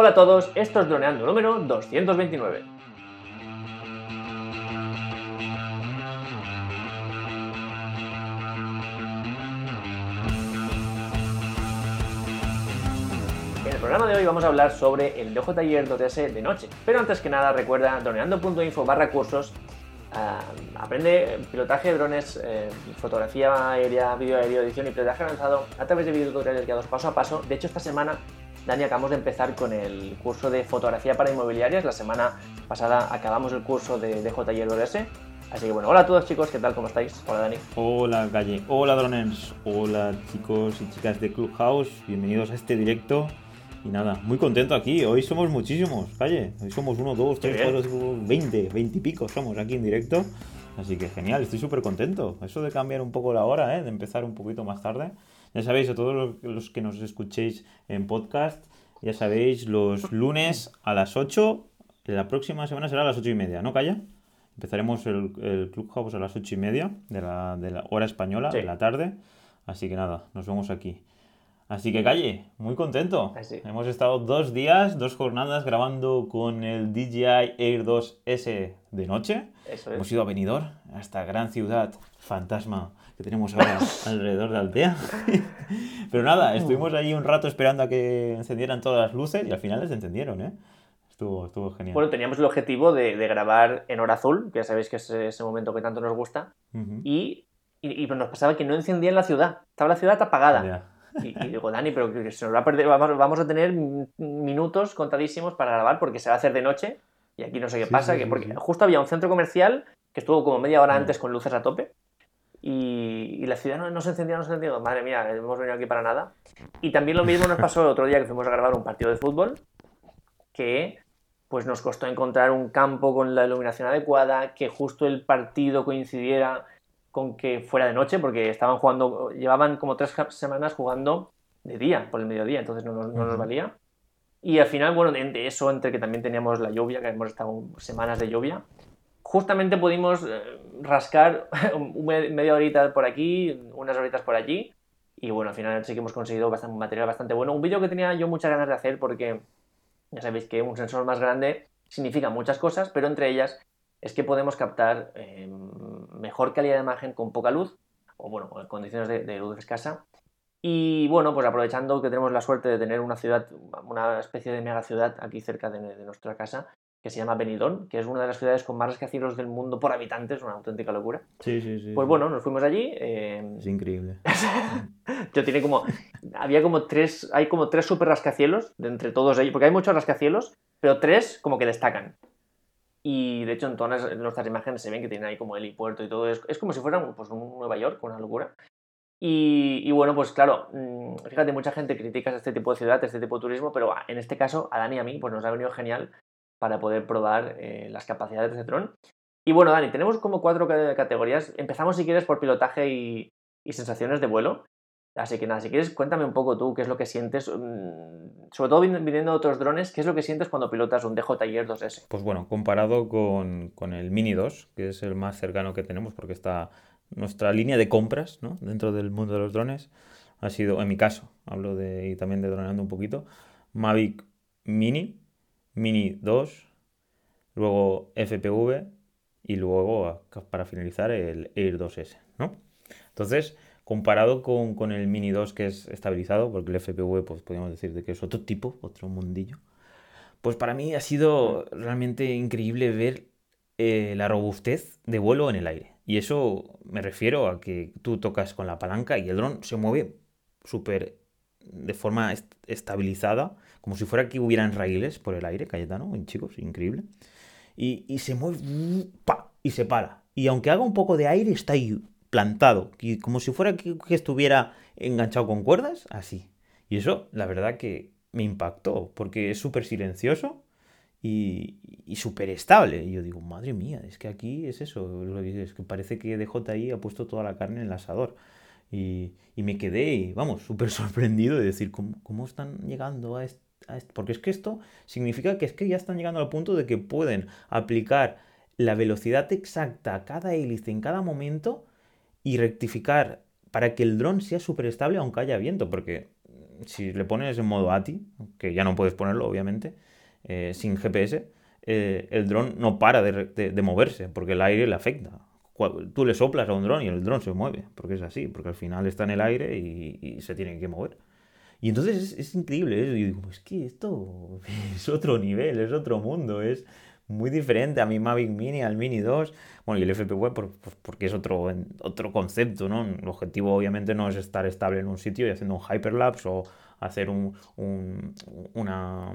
Hola a todos, esto es Droneando número 229. En el programa de hoy vamos a hablar sobre el DJI Air 2S de noche. Pero antes que nada, recuerda droneando.info barra cursos. ah, aprende pilotaje de drones, eh, fotografía aérea, vídeo aéreo, edición y pilotaje avanzado a través de videotutoriales guiados paso a paso. De hecho, esta semana, Dani, acabamos de empezar con el curso de fotografía para inmobiliarias. La semana pasada acabamos el curso de DJI Air 2S. Así que bueno, hola a todos chicos, ¿qué tal? ¿Cómo estáis? Hola Dani. Hola Calle, hola Droners, hola chicos y chicas de Clubhouse, bienvenidos a este directo. Y nada, muy contento aquí, hoy somos muchísimos, Calle, hoy somos 1, 2, 3, bien. 4, 5, 20, 20 y pico somos aquí en directo. Así que genial, estoy súper contento. Eso de cambiar un poco la hora, ¿eh? de empezar un poquito más tarde. Ya sabéis, a todos los que nos escuchéis en podcast, ya sabéis, los lunes a las 8, la próxima semana será a las 8 y media, ¿no, Calla? Empezaremos el, el Clubhouse a las 8 y media de la, de la hora española, Sí. de la tarde. Así que nada, nos vemos aquí. Así que calle, muy contento. Así. Hemos estado dos días, dos jornadas grabando con el DJI Air 2S de noche. Eso es. Hemos ido a Benidorm, a esta gran ciudad fantasma que tenemos ahora alrededor de Altea. Pero nada, estuvimos ahí un rato esperando a que encendieran todas las luces y al final les encendieron, ¿eh? Estuvo, estuvo genial. Bueno, teníamos el objetivo de, de grabar en hora azul, que ya sabéis que es ese momento que tanto nos gusta, Ujú. y, y, y nos pasaba que no encendía en la ciudad. Estaba la ciudad apagada. Ya. Y, y digo, Dani, pero que se nos va a perder, vamos, vamos a tener minutos contadísimos para grabar porque se va a hacer de noche. Y aquí no sé qué Sí, pasa, sí, que porque sí. justo había un centro comercial que estuvo como media hora Mm. antes con luces a tope. Y, y la ciudad no, no se encendía, no se encendía. Madre mía, hemos venido aquí para nada. Y también lo mismo nos pasó el otro día que fuimos a grabar un partido de fútbol, que pues nos costó encontrar un campo con la iluminación adecuada, que justo el partido coincidiera con que fuera de noche, porque estaban jugando, llevaban como tres semanas jugando de día, por el mediodía, entonces no, nos- no nos valía. Y al final, bueno, de eso, entre que también teníamos la lluvia, que hemos estado semanas de lluvia, justamente pudimos eh, rascar media horita por aquí, unas horitas por allí, y bueno, al final sí que hemos conseguido bastante, material bastante bueno. Un vídeo que tenía yo muchas ganas de hacer porque ya sabéis que un sensor más grande significa muchas cosas, pero entre ellas es que podemos captar eh, mejor calidad de imagen con poca luz, o bueno, en condiciones de, luz escasa. Y bueno, pues aprovechando que tenemos la suerte de tener una ciudad, una especie de mega ciudad aquí cerca de nuestra casa, que se llama Benidorm, que es una de las ciudades con más rascacielos del mundo por habitantes, una auténtica locura. Sí, sí, sí. Pues sí. bueno, nos fuimos allí. eh, Es increíble. yo tiene como. Había como tres. Hay como tres super rascacielos de entre todos ellos. Porque hay muchos rascacielos, pero tres como que destacan. Y de hecho, en todas nuestras imágenes se ven que tienen ahí como helipuerto y todo. Es, es como si fuera un, pues, un Nueva York, una locura. Y, y bueno, pues claro, mm, fíjate, mucha gente critica este tipo de ciudad, este tipo de turismo, pero ah, en este caso, a Dani y a mí, pues nos ha venido genial para poder probar eh, las capacidades de este dron. Y bueno, Dani, tenemos como cuatro ca- categorías. Empezamos, si quieres, por pilotaje y, sensaciones de vuelo. Así que nada, si quieres, cuéntame un poco tú qué es lo que sientes, mm, sobre todo vin- viniendo de otros drones, qué es lo que sientes cuando pilotas un DJI Air 2S. Pues bueno, comparado con, con el Mini 2, que es el más cercano que tenemos, porque está nuestra línea de compras, ¿no? Dentro del mundo de los drones, ha sido, en mi caso, hablo de, y también de droneando un poquito, Mavic Mini, Mini 2, luego FPV y luego, para finalizar, el Air 2S, ¿no? Entonces, comparado con, con el Mini 2, que es estabilizado, porque el FPV, pues podríamos decir de que es otro tipo, otro mundillo, pues para mí ha sido realmente increíble ver eh, la robustez de vuelo en el aire. Y eso me refiero a que tú tocas con la palanca y el dron se mueve súper de forma est- estabilizada, como si fuera que hubieran raíles por el aire, Cayetano, chicos, increíble. Y, y se mueve ¡pa! y se para. Y aunque haga un poco de aire, está ahí plantado, y como si fuera que, que estuviera enganchado con cuerdas, así. Y eso, la verdad que me impactó, porque es súper silencioso y, y súper estable. Y yo digo, madre mía, es que aquí es eso, es que parece que DJI ha puesto toda la carne en el asador. Y, me quedé, vamos, súper sorprendido de decir, ¿cómo, cómo están llegando a esto? Porque es que esto significa que es que ya están llegando al punto de que pueden aplicar la velocidad exacta a cada hélice en cada momento y rectificar para que el dron sea súper estable aunque haya viento, porque si le pones en modo ATI, que ya no puedes ponerlo, obviamente, eh, sin GPS, eh, el dron no para de, moverse, porque el aire le afecta. Tú le soplas a un dron y el dron se mueve, porque es así, porque al final está en el aire y, se tiene que mover. Y entonces es, increíble, ¿eh? y digo, es que esto es otro nivel, es otro mundo, es muy diferente a mi Mavic Mini, al Mini 2, bueno, y el FPV porque es otro, otro concepto, ¿no? El objetivo obviamente no es estar estable en un sitio y haciendo un hyperlapse o hacer un, un, una,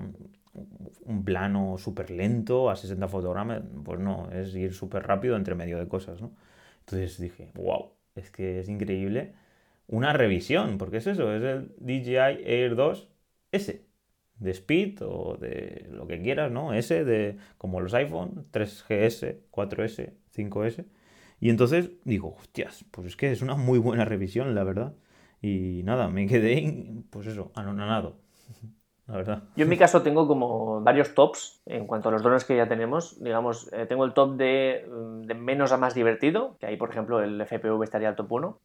un plano súper lento a 60 fotogramas, pues no, es ir súper rápido entre medio de cosas, ¿no? Entonces dije, wow, es que es increíble. Una revisión, porque es eso, es el DJI Air 2 S de Speed o de lo que quieras, ¿no? S de como los iPhone, 3GS, 4S, 5S. Y entonces digo, hostias, pues es que es una muy buena revisión, la verdad. Y nada, me quedé, pues eso, anonadado. La verdad. Yo en mi caso tengo como varios tops en cuanto a los drones que ya tenemos. Digamos, eh, tengo el top de, mm, de, menos a más divertido, que ahí, por ejemplo, el FPV estaría al top 1.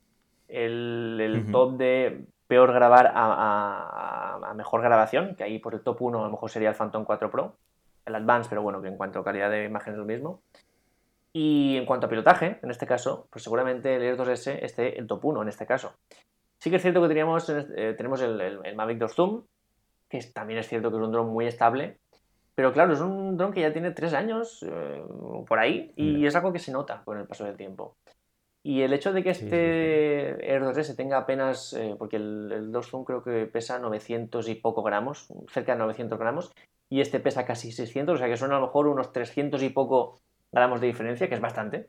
El, el top de peor grabar a, mejor grabación, que ahí por el top 1 a lo mejor sería el Phantom 4 Pro, el Advance, pero bueno, que en cuanto a calidad de imagen es lo mismo. Y en cuanto a pilotaje, en este caso, pues seguramente el Air 2S esté el top 1 en este caso. Sí que es cierto que teníamos, eh, tenemos el, Mavic 2 Zoom, que también es cierto que es un dron muy estable, pero claro, es un dron que ya tiene 3 años eh, por ahí y es algo que se nota con el paso del tiempo. Y el hecho de que este Air 2S tenga apenas, eh, porque el, el 2 Zoom creo que pesa 900 y poco gramos, cerca de 900 gramos, y este pesa casi 600, o sea que son a lo mejor unos 300 y poco gramos de diferencia, que es bastante.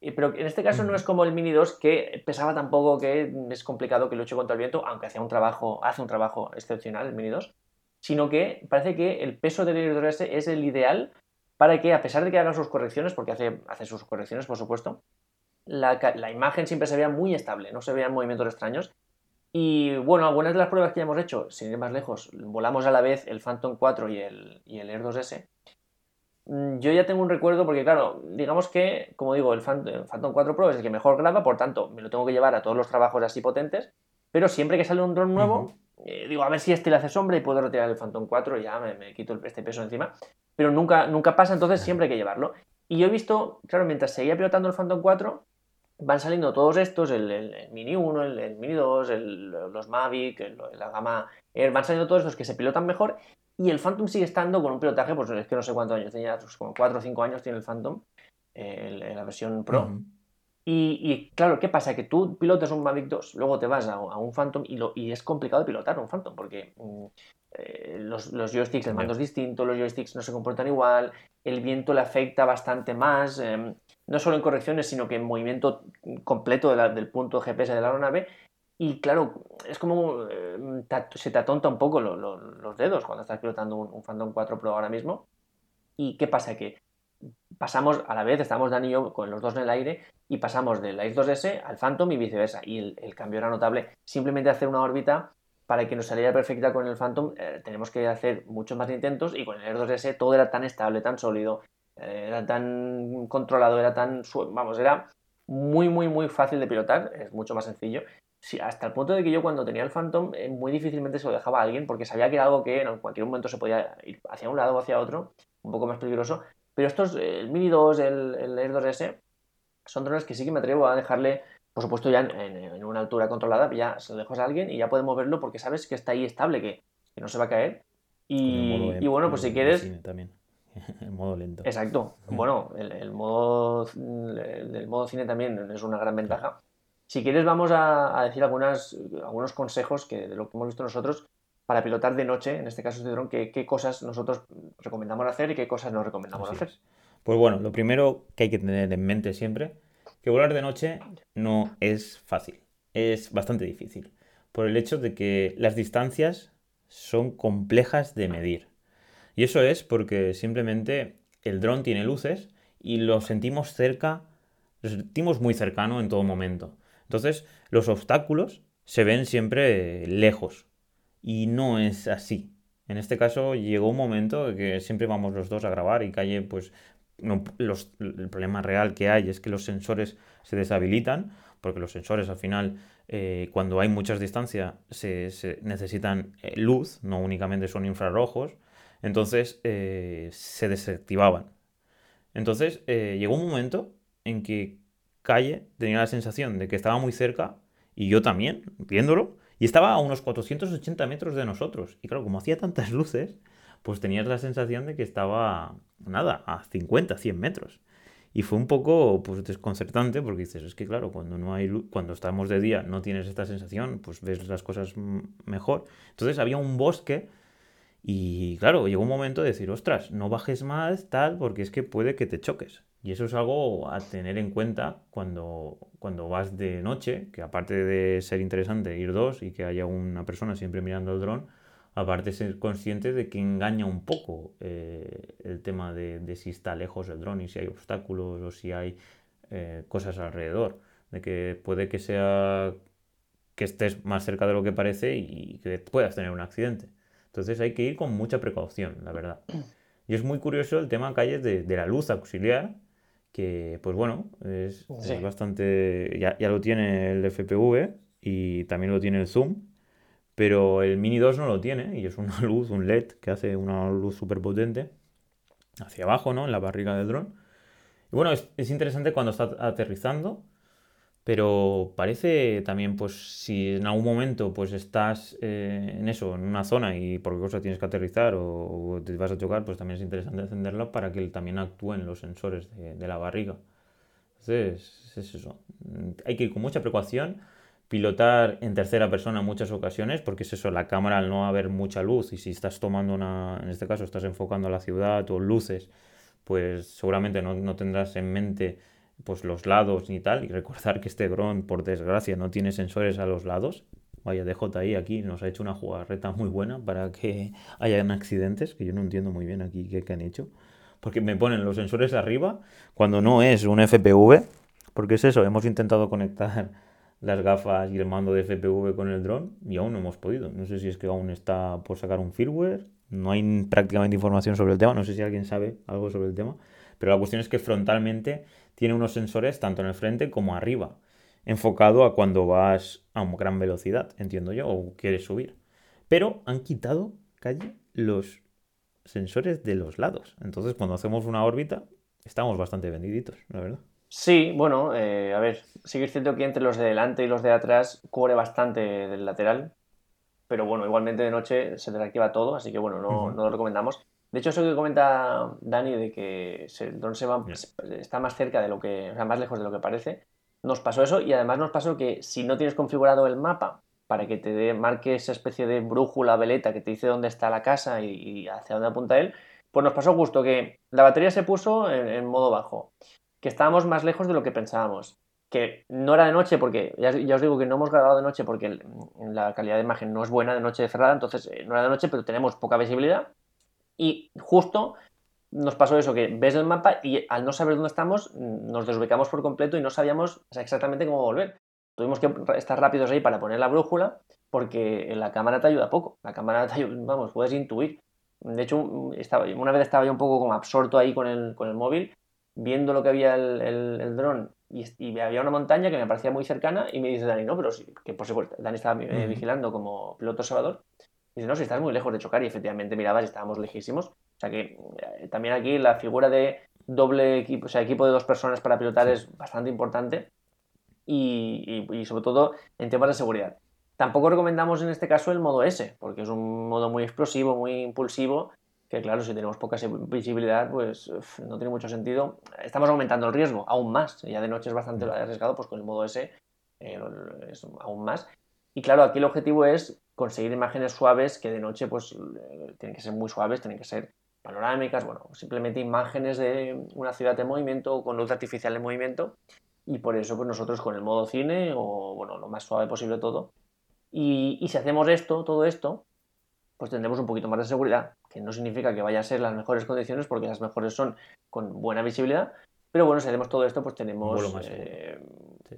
Pero en este caso no es como el Mini 2 que pesaba tan poco que es complicado que luche contra el viento, aunque hacía un trabajo, hace un trabajo excepcional el Mini 2, sino que parece que el peso del Air 2S es el ideal para que, a pesar de que haga sus correcciones, porque hace, hace sus correcciones, por supuesto, la, imagen siempre se veía muy estable, no se veían movimientos extraños. Y bueno, algunas de las pruebas que ya hemos hecho, sin ir más lejos, volamos a la vez el Phantom 4 y el, y el Air 2S. Mm, yo ya tengo un recuerdo porque, claro, digamos que, como digo, el Phantom 4 Pro es el que mejor graba, por tanto, me lo tengo que llevar a todos los trabajos así potentes, pero siempre que sale un dron nuevo, eh, digo, a ver si este le hace sombra y puedo retirar el Phantom 4 y ya me, quito este peso encima. Pero nunca, nunca pasa, entonces siempre hay que llevarlo. Y yo he visto, claro, mientras seguía pilotando el Phantom 4, van saliendo todos estos, el, Mini 1, el, Mini 2, los Mavic, la gama Air, van saliendo todos estos que se pilotan mejor y el Phantom sigue estando con un pilotaje, pues es que no sé cuántos años tenía, pues como 4 o 5 años tiene el Phantom, la versión Pro. y, claro, ¿qué pasa? Que tú pilotas un Mavic 2, luego te vas a, un Phantom y, lo, y, es complicado pilotar un Phantom porque mm, eh, los, los, joysticks, el mando es distinto, los joysticks no se comportan igual, el viento le afecta bastante más. Em, no solo en correcciones, sino que en movimiento completo del punto GPS de la aeronave. Y claro, es como eh, se te atonta un poco los dedos cuando estás pilotando un, Phantom 4 Pro ahora mismo. ¿Y qué pasa? Que pasamos a la vez, estamos Dani y yo con los dos en el aire y pasamos del Air 2S al Phantom y viceversa. Y el, cambio era notable. Simplemente hacer una órbita para que nos saliera perfecta con el Phantom, eh, tenemos que hacer muchos más intentos y con el Air 2S todo era tan estable, tan sólido, era tan controlado, era tan, vamos, era muy, muy, muy fácil de pilotar, es mucho más sencillo. Sí, hasta el punto de que yo cuando tenía el Phantom eh, muy difícilmente se lo dejaba a alguien porque sabía que era algo que en cualquier momento se podía ir hacia un lado o hacia otro, un poco más peligroso. Pero estos, el Mini 2, el, el Air 2S, son drones que sí que me atrevo a dejarle, por supuesto ya en, una altura controlada, ya se lo dejas a alguien y ya podemos verlo porque sabes que está ahí estable, que, no se va a caer. Y, y bueno, pues si quieres... También el modo lento. Exacto. Bueno, el, modo, el, modo cine también es una gran ventaja. Si quieres, vamos a, decir algunas, algunos consejos que, de lo que hemos visto nosotros para pilotar de noche, en este caso este dron, qué, qué cosas nosotros recomendamos hacer y qué cosas no recomendamos hacer. Pues bueno, lo primero que hay que tener en mente siempre, que volar de noche no es fácil, es bastante difícil, por el hecho de que las distancias son complejas de medir. Y eso es porque simplemente el dron tiene luces y lo sentimos cerca, lo sentimos muy cercano en todo momento. Entonces, los obstáculos se ven siempre lejos. Y no es así. En este caso llegó un momento que siempre vamos los dos a grabar y calle, pues el problema real que hay es que los sensores se deshabilitan porque los sensores al final, eh, cuando hay muchas distancias, se, necesitan eh, luz, no únicamente son infrarrojos, entonces eh, se desactivaban. Entonces llegó un momento en que Calle tenía la sensación de que estaba muy cerca, y yo también, viéndolo, y estaba a unos 480 metros de nosotros. Y claro, como hacía tantas luces, pues tenías la sensación de que estaba, nada, a 50, 100 metros. Y fue un poco pues, desconcertante porque dices, es que claro, cuando, no hay cuando estamos de día no tienes esta sensación, pues ves las cosas mejor. Entonces había un bosque y claro, llegó un momento de decir, ostras, no bajes más tal porque es que puede que te choques. Y eso es algo a tener en cuenta cuando, cuando vas de noche, que aparte de ser interesante ir dos y que haya una persona siempre mirando el dron, aparte ser consciente de que engaña un poco eh, el tema de, si está lejos el dron y si hay obstáculos o si hay eh, cosas alrededor, de que puede que sea que estés más cerca de lo que parece y que puedas tener un accidente. Entonces hay que ir con mucha precaución, la verdad. Y es muy curioso el tema calles de, de la luz auxiliar, que pues bueno, es, bastante... Ya, ya, lo tiene el FPV y también lo tiene el Zoom, pero el Mini 2 no lo tiene y es una luz, un LED que hace una luz súper potente hacia abajo, ¿no? En la barriga del dron. Y bueno, es, interesante cuando está aterrizando, pero parece también, pues, si en algún momento pues estás eh, en eso, en una zona y por qué cosa tienes que aterrizar o, te vas a chocar, pues también es interesante encenderla para que también actúen los sensores de, la barriga. Entonces, es eso. Hay que ir con mucha precaución pilotar en tercera persona en muchas ocasiones, porque es eso, la cámara al no haber mucha luz y si estás tomando una, en este caso estás enfocando a la ciudad o luces, pues seguramente no, no tendrás en mente pues los lados ni tal, y recordar que este dron, por desgracia, no tiene sensores a los lados. Vaya, DJI aquí nos ha hecho una jugarreta muy buena para que hayan accidentes, que yo no entiendo muy bien aquí qué, qué han hecho. Porque me ponen los sensores arriba cuando no es un FPV, porque es eso, hemos intentado conectar las gafas y el mando de FPV con el dron y aún no hemos podido. No sé si es que aún está por sacar un firmware, no hay prácticamente información sobre el tema, no sé si alguien sabe algo sobre el tema, pero la cuestión es que frontalmente tiene unos sensores tanto en el frente como arriba, enfocado a cuando vas a gran velocidad, entiendo yo, o quieres subir. Pero han quitado, calle, los sensores de los lados. Entonces, cuando hacemos una órbita, estamos bastante vendiditos, la verdad. Sí, bueno, eh, a ver, sigue siendo que entre los de delante y los de atrás cubre bastante del lateral, pero bueno, igualmente de noche se desactiva todo, así que bueno, no, no lo recomendamos. De hecho, eso que comenta Dani de que el dron se va, está más cerca de lo que, o sea, más lejos de lo que parece, nos pasó eso y además nos pasó que si no tienes configurado el mapa para que te marque esa especie de brújula veleta que te dice dónde está la casa y, hacia dónde apunta él, pues nos pasó justo que la batería se puso en modo bajo que estábamos más lejos de lo que pensábamos. Que no era de noche, porque ya, os digo que no hemos grabado de noche porque la calidad de imagen no es buena de noche cerrada, entonces eh, no era de noche, pero tenemos poca visibilidad. Y justo nos pasó eso, que ves el mapa y al no saber dónde estamos, nos desubicamos por completo y no sabíamos exactamente cómo volver. Tuvimos que estar rápidos ahí para poner la brújula, porque la cámara te ayuda poco. La cámara te ayuda, vamos, puedes intuir. De hecho, estaba, una vez estaba yo un poco como absorto ahí con el, con el móvil viendo lo que había el, el, dron y, había una montaña que me parecía muy cercana y me dice Dani, no, pero sí, que por supuesto, Dani estaba eh, vigilando como piloto observador. Y dice, no, si estás muy lejos de chocar y efectivamente mirabas y estábamos lejísimos. O sea que eh, también aquí la figura de doble equipo, o sea, equipo de dos personas para pilotar es bastante importante y, y, sobre todo en temas de seguridad. Tampoco recomendamos en este caso el modo S, porque es un modo muy explosivo, muy impulsivo que claro, si tenemos poca visibilidad, pues no tiene mucho sentido. Estamos aumentando el riesgo aún más. Ya de noche es bastante mm. arriesgado, pues con el modo S eh, es aún más. Y claro, aquí el objetivo es conseguir imágenes suaves que de noche pues eh, tienen que ser muy suaves, tienen que ser panorámicas, bueno, simplemente imágenes de una ciudad en movimiento con luz artificial en movimiento. Y por eso pues nosotros con el modo cine o bueno, lo más suave posible todo. Y, y si hacemos esto, todo esto, pues tendremos un poquito más de seguridad, que no significa que vaya a ser las mejores condiciones, porque las mejores son con buena visibilidad, pero bueno, si hacemos todo esto, pues tenemos eh,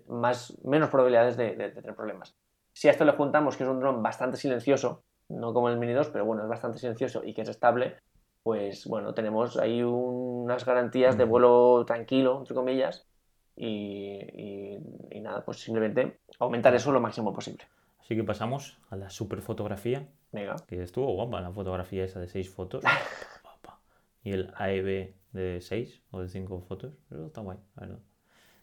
más, menos probabilidades de, tener problemas. Si a esto le juntamos que es un dron bastante silencioso, no como el Mini 2, pero bueno, es bastante silencioso y que es estable, pues bueno, tenemos ahí unas garantías de vuelo tranquilo, entre comillas, y, y, nada, pues simplemente aumentar eso lo máximo posible. Así que pasamos a la super fotografía. Venga. Que estuvo guapa la fotografía esa de seis fotos. y el AEB de seis o de cinco fotos. Pero está guay, la verdad.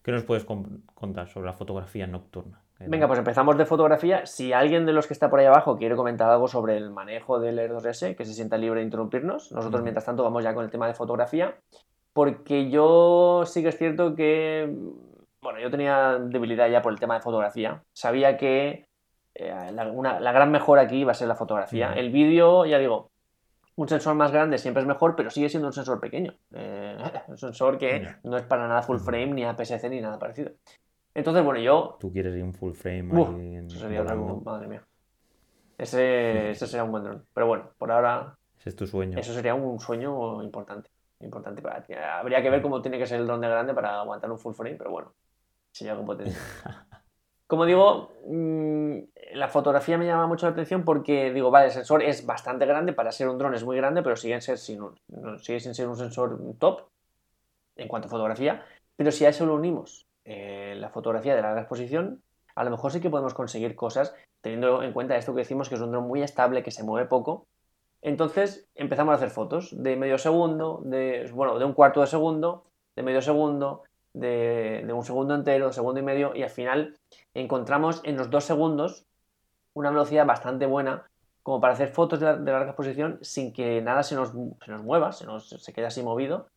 ¿Qué nos puedes contar sobre la fotografía nocturna? Venga, pues empezamos de fotografía. Si alguien de los que está por ahí abajo quiere comentar algo sobre el manejo del Air 2S, que se sienta libre de interrumpirnos. Nosotros, mientras tanto, vamos ya con el tema de fotografía. Porque yo sí que es cierto que, bueno, yo tenía debilidad ya por el tema de fotografía. Sabía que eh, la, gran mejora aquí va a ser la fotografía. El vídeo, ya digo, un sensor más grande siempre es mejor, pero sigue siendo un sensor pequeño. Eh, un sensor que no es para nada full frame, ni APS-C, ni nada parecido. Entonces, bueno, yo... Tú quieres ir un full frame ahí Eso sería algo, madre mía. Ese, ese sería un buen dron. Pero bueno, por ahora... Ese es tu sueño. Eso sería un sueño importante. Importante para ti. Habría que ver cómo tiene que ser el dron de grande para aguantar un full frame, pero bueno, sería con potencia. Como digo, mm, la fotografía me llama mucho la atención porque digo, vale, el sensor es bastante grande, para ser un dron es muy grande, pero sigue, sin, sigue sin ser un sensor top en cuanto a fotografía. Pero si a eso lo unimos eh, la fotografía de larga exposición, a lo mejor sí que podemos conseguir cosas teniendo en cuenta esto que decimos que es un dron muy estable, que se mueve poco. Entonces empezamos a hacer fotos de medio segundo, de, bueno, de un cuarto de segundo, de medio segundo, de, un segundo entero, segundo y medio, y al final encontramos en los dos segundos una velocidad bastante buena como para hacer fotos de, larga exposición sin que nada se nos, se nos mueva, se, nos, se quede así movido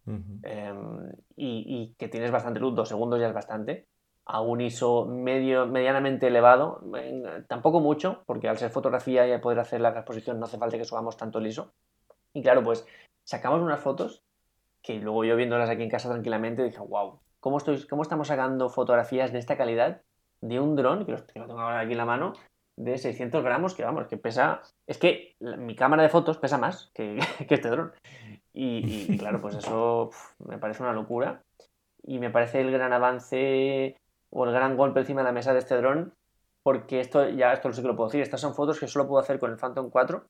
em, y, que tienes bastante luz, dos segundos ya es bastante, a un ISO medio, medianamente elevado, tampoco mucho, porque al ser fotografía y poder hacer larga exposición no hace falta que subamos tanto el ISO. Y claro, pues sacamos unas fotos que luego yo viéndolas aquí en casa tranquilamente dije, wow, ¿cómo, estoy, cómo estamos sacando fotografías de esta calidad de un dron, que lo, tengo ahora aquí en la mano, de 600 gramos, que vamos, que pesa... Es que mi cámara de fotos pesa más que, este dron. Y, claro, pues eso me parece una locura. Y me parece el gran avance o el gran golpe encima de la mesa de este dron, porque esto ya, esto sí que lo puedo decir, estas son fotos que solo puedo hacer con el Phantom 4.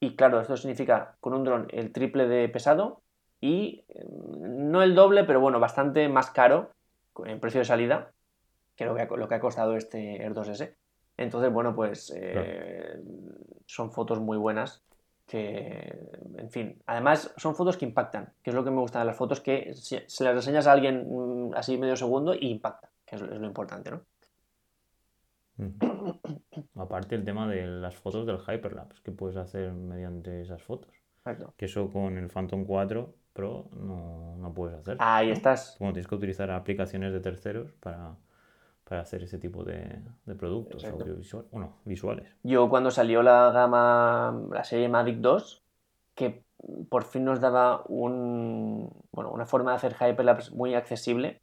Y claro, esto significa con un dron el triple de pesado y mm, no el doble, pero bueno, bastante más caro en precio de salida que lo que ha, lo que ha costado este Air 2S. Entonces, bueno, pues eh, son fotos muy buenas que, en fin, además son fotos que impactan, que es lo que me gusta de las fotos, que se las reseñas a alguien mm, así medio segundo y impacta, que es, lo importante, ¿no? Aparte el tema de las fotos del Hyperlapse que puedes hacer mediante esas fotos. Que eso con el Phantom 4 Pro no, puedes hacer. Ahí estás. Bueno, tienes que utilizar aplicaciones de terceros para, para hacer ese tipo de, productos audiovisuales, bueno, visuales. Yo cuando salió la gama, la serie Mavic 2, que por fin nos daba un, bueno, una forma de hacer hyperlapse muy accesible,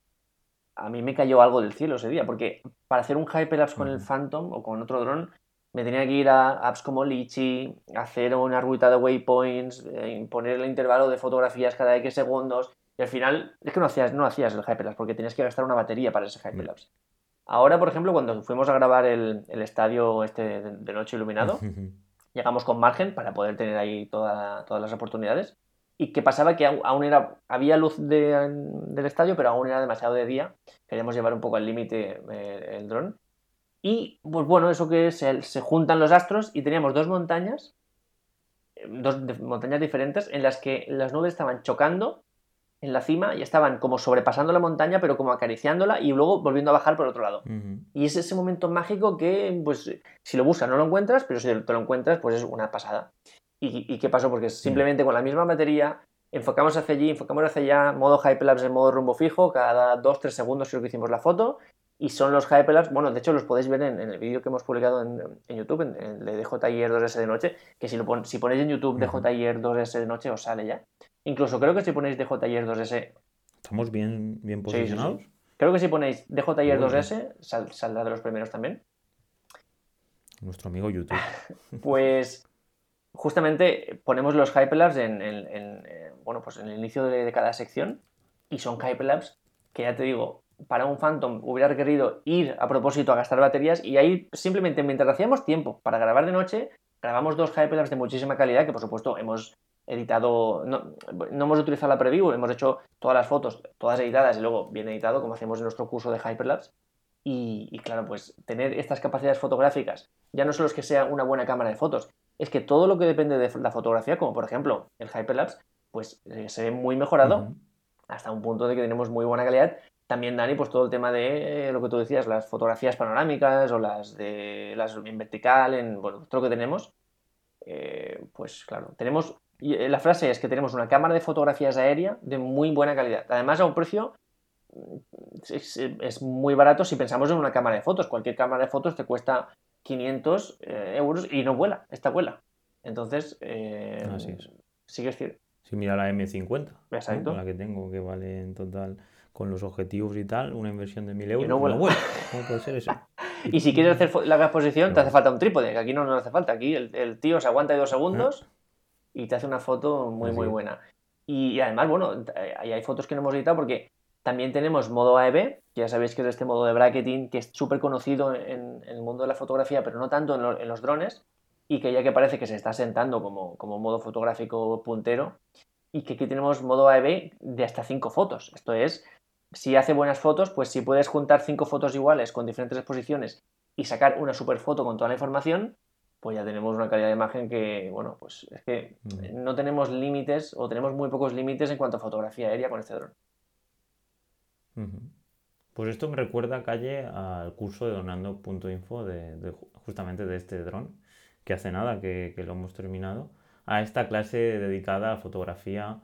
a mí me cayó algo del cielo ese día, porque para hacer un hyperlapse con el Phantom o con otro dron, me tenía que ir a apps como Litchi, hacer una ruta de waypoints, eh, poner el intervalo de fotografías cada X segundos, y al final es que no hacías, no hacías el hyperlapse, porque tenías que gastar una batería para ese hyperlapse. Ahora, por ejemplo, cuando fuimos a grabar el, estadio este de, noche iluminado, llegamos con margen para poder tener ahí todas las oportunidades. ¿Y qué pasaba? Que aún era, había luz del estadio, pero aún era demasiado de día. Queríamos llevar un poco al límite eh, el dron. Y, pues bueno, eso que se, se, juntan los astros y teníamos dos montañas, dos montañas diferentes, en las que las nubes estaban chocando en la cima y estaban como sobrepasando la montaña, pero como acariciándola y luego volviendo a bajar por otro lado. Y es ese momento mágico que, pues, si lo buscas no lo encuentras, pero si te lo encuentras, pues es una pasada. ¿Y, qué pasó? Porque simplemente con la misma batería enfocamos hacia allí, enfocamos hacia allá, modo hyperlapse en modo rumbo fijo, cada 2-3 segundos creo que hicimos la foto. Y son los hyperlapse, bueno, de hecho los podéis ver en, el vídeo que hemos publicado en, YouTube, en, el de DJIR 2S de noche, que si, lo si ponéis en YouTube DJIR 2S de noche os sale ya. Incluso creo que si ponéis DJIR 2S. ¿Estamos bien, bien posicionados? Creo que si ponéis DJIR 2S, saldrá de los primeros también. Nuestro amigo YouTube. pues justamente ponemos los hyperlapse en, eh, bueno, pues en el inicio de, cada sección y son hyperlapse que ya te digo, para un Phantom hubiera requerido ir a propósito a gastar baterías y ahí simplemente mientras hacíamos tiempo para grabar de noche, grabamos dos hyperlapse de muchísima calidad que por supuesto hemos editado, no, no, hemos utilizado la preview, hemos hecho todas las fotos, todas editadas y luego bien editado, como hacemos en nuestro curso de Hyperlapse. Y, claro, pues tener estas capacidades fotográficas, ya no solo es que sea una buena cámara de fotos, es que todo lo que depende de la fotografía, como por ejemplo el Hyperlapse, pues eh, se ve muy mejorado hasta un punto de que tenemos muy buena calidad. También, Dani, pues todo el tema de eh, lo que tú decías, las fotografías panorámicas o las de las en vertical, en bueno, todo lo que tenemos, eh, pues claro, tenemos la frase es que tenemos una cámara de fotografías aérea de muy buena calidad. Además, a un precio es, muy barato si pensamos en una cámara de fotos. Cualquier cámara de fotos te cuesta 500 eh, euros y no vuela, esta vuela. Entonces, eh, Así es. sí que es cierto. Si mira la M50, Exacto. la que tengo, que vale en total con los objetivos y tal, una inversión de 1000 euros. Y no vuela. ¿Cómo puede ser eso? y si quieres hacer la exposición, te hace falta un trípode, que aquí no nos hace falta. Aquí el, tío se aguanta dos segundos y te hace una foto muy, muy buena. Y, además, bueno, ahí hay fotos que no hemos editado porque también tenemos modo AEB, que ya sabéis que es este modo de bracketing que es súper conocido en, el mundo de la fotografía, pero no tanto en, los drones, y que ya que parece que se está sentando como, como modo fotográfico puntero, y que aquí tenemos modo AEB de hasta 5 fotos. Esto es, si hace buenas fotos, pues si puedes juntar 5 fotos iguales con diferentes exposiciones y sacar una super foto con toda la información, pues ya tenemos una calidad de imagen que, bueno, pues es que mm. no tenemos límites o tenemos muy pocos límites en cuanto a fotografía aérea con este dron. Pues esto me recuerda, Calle, al curso de donando.info de, justamente de este dron, que hace nada que, lo hemos terminado, a esta clase dedicada a fotografía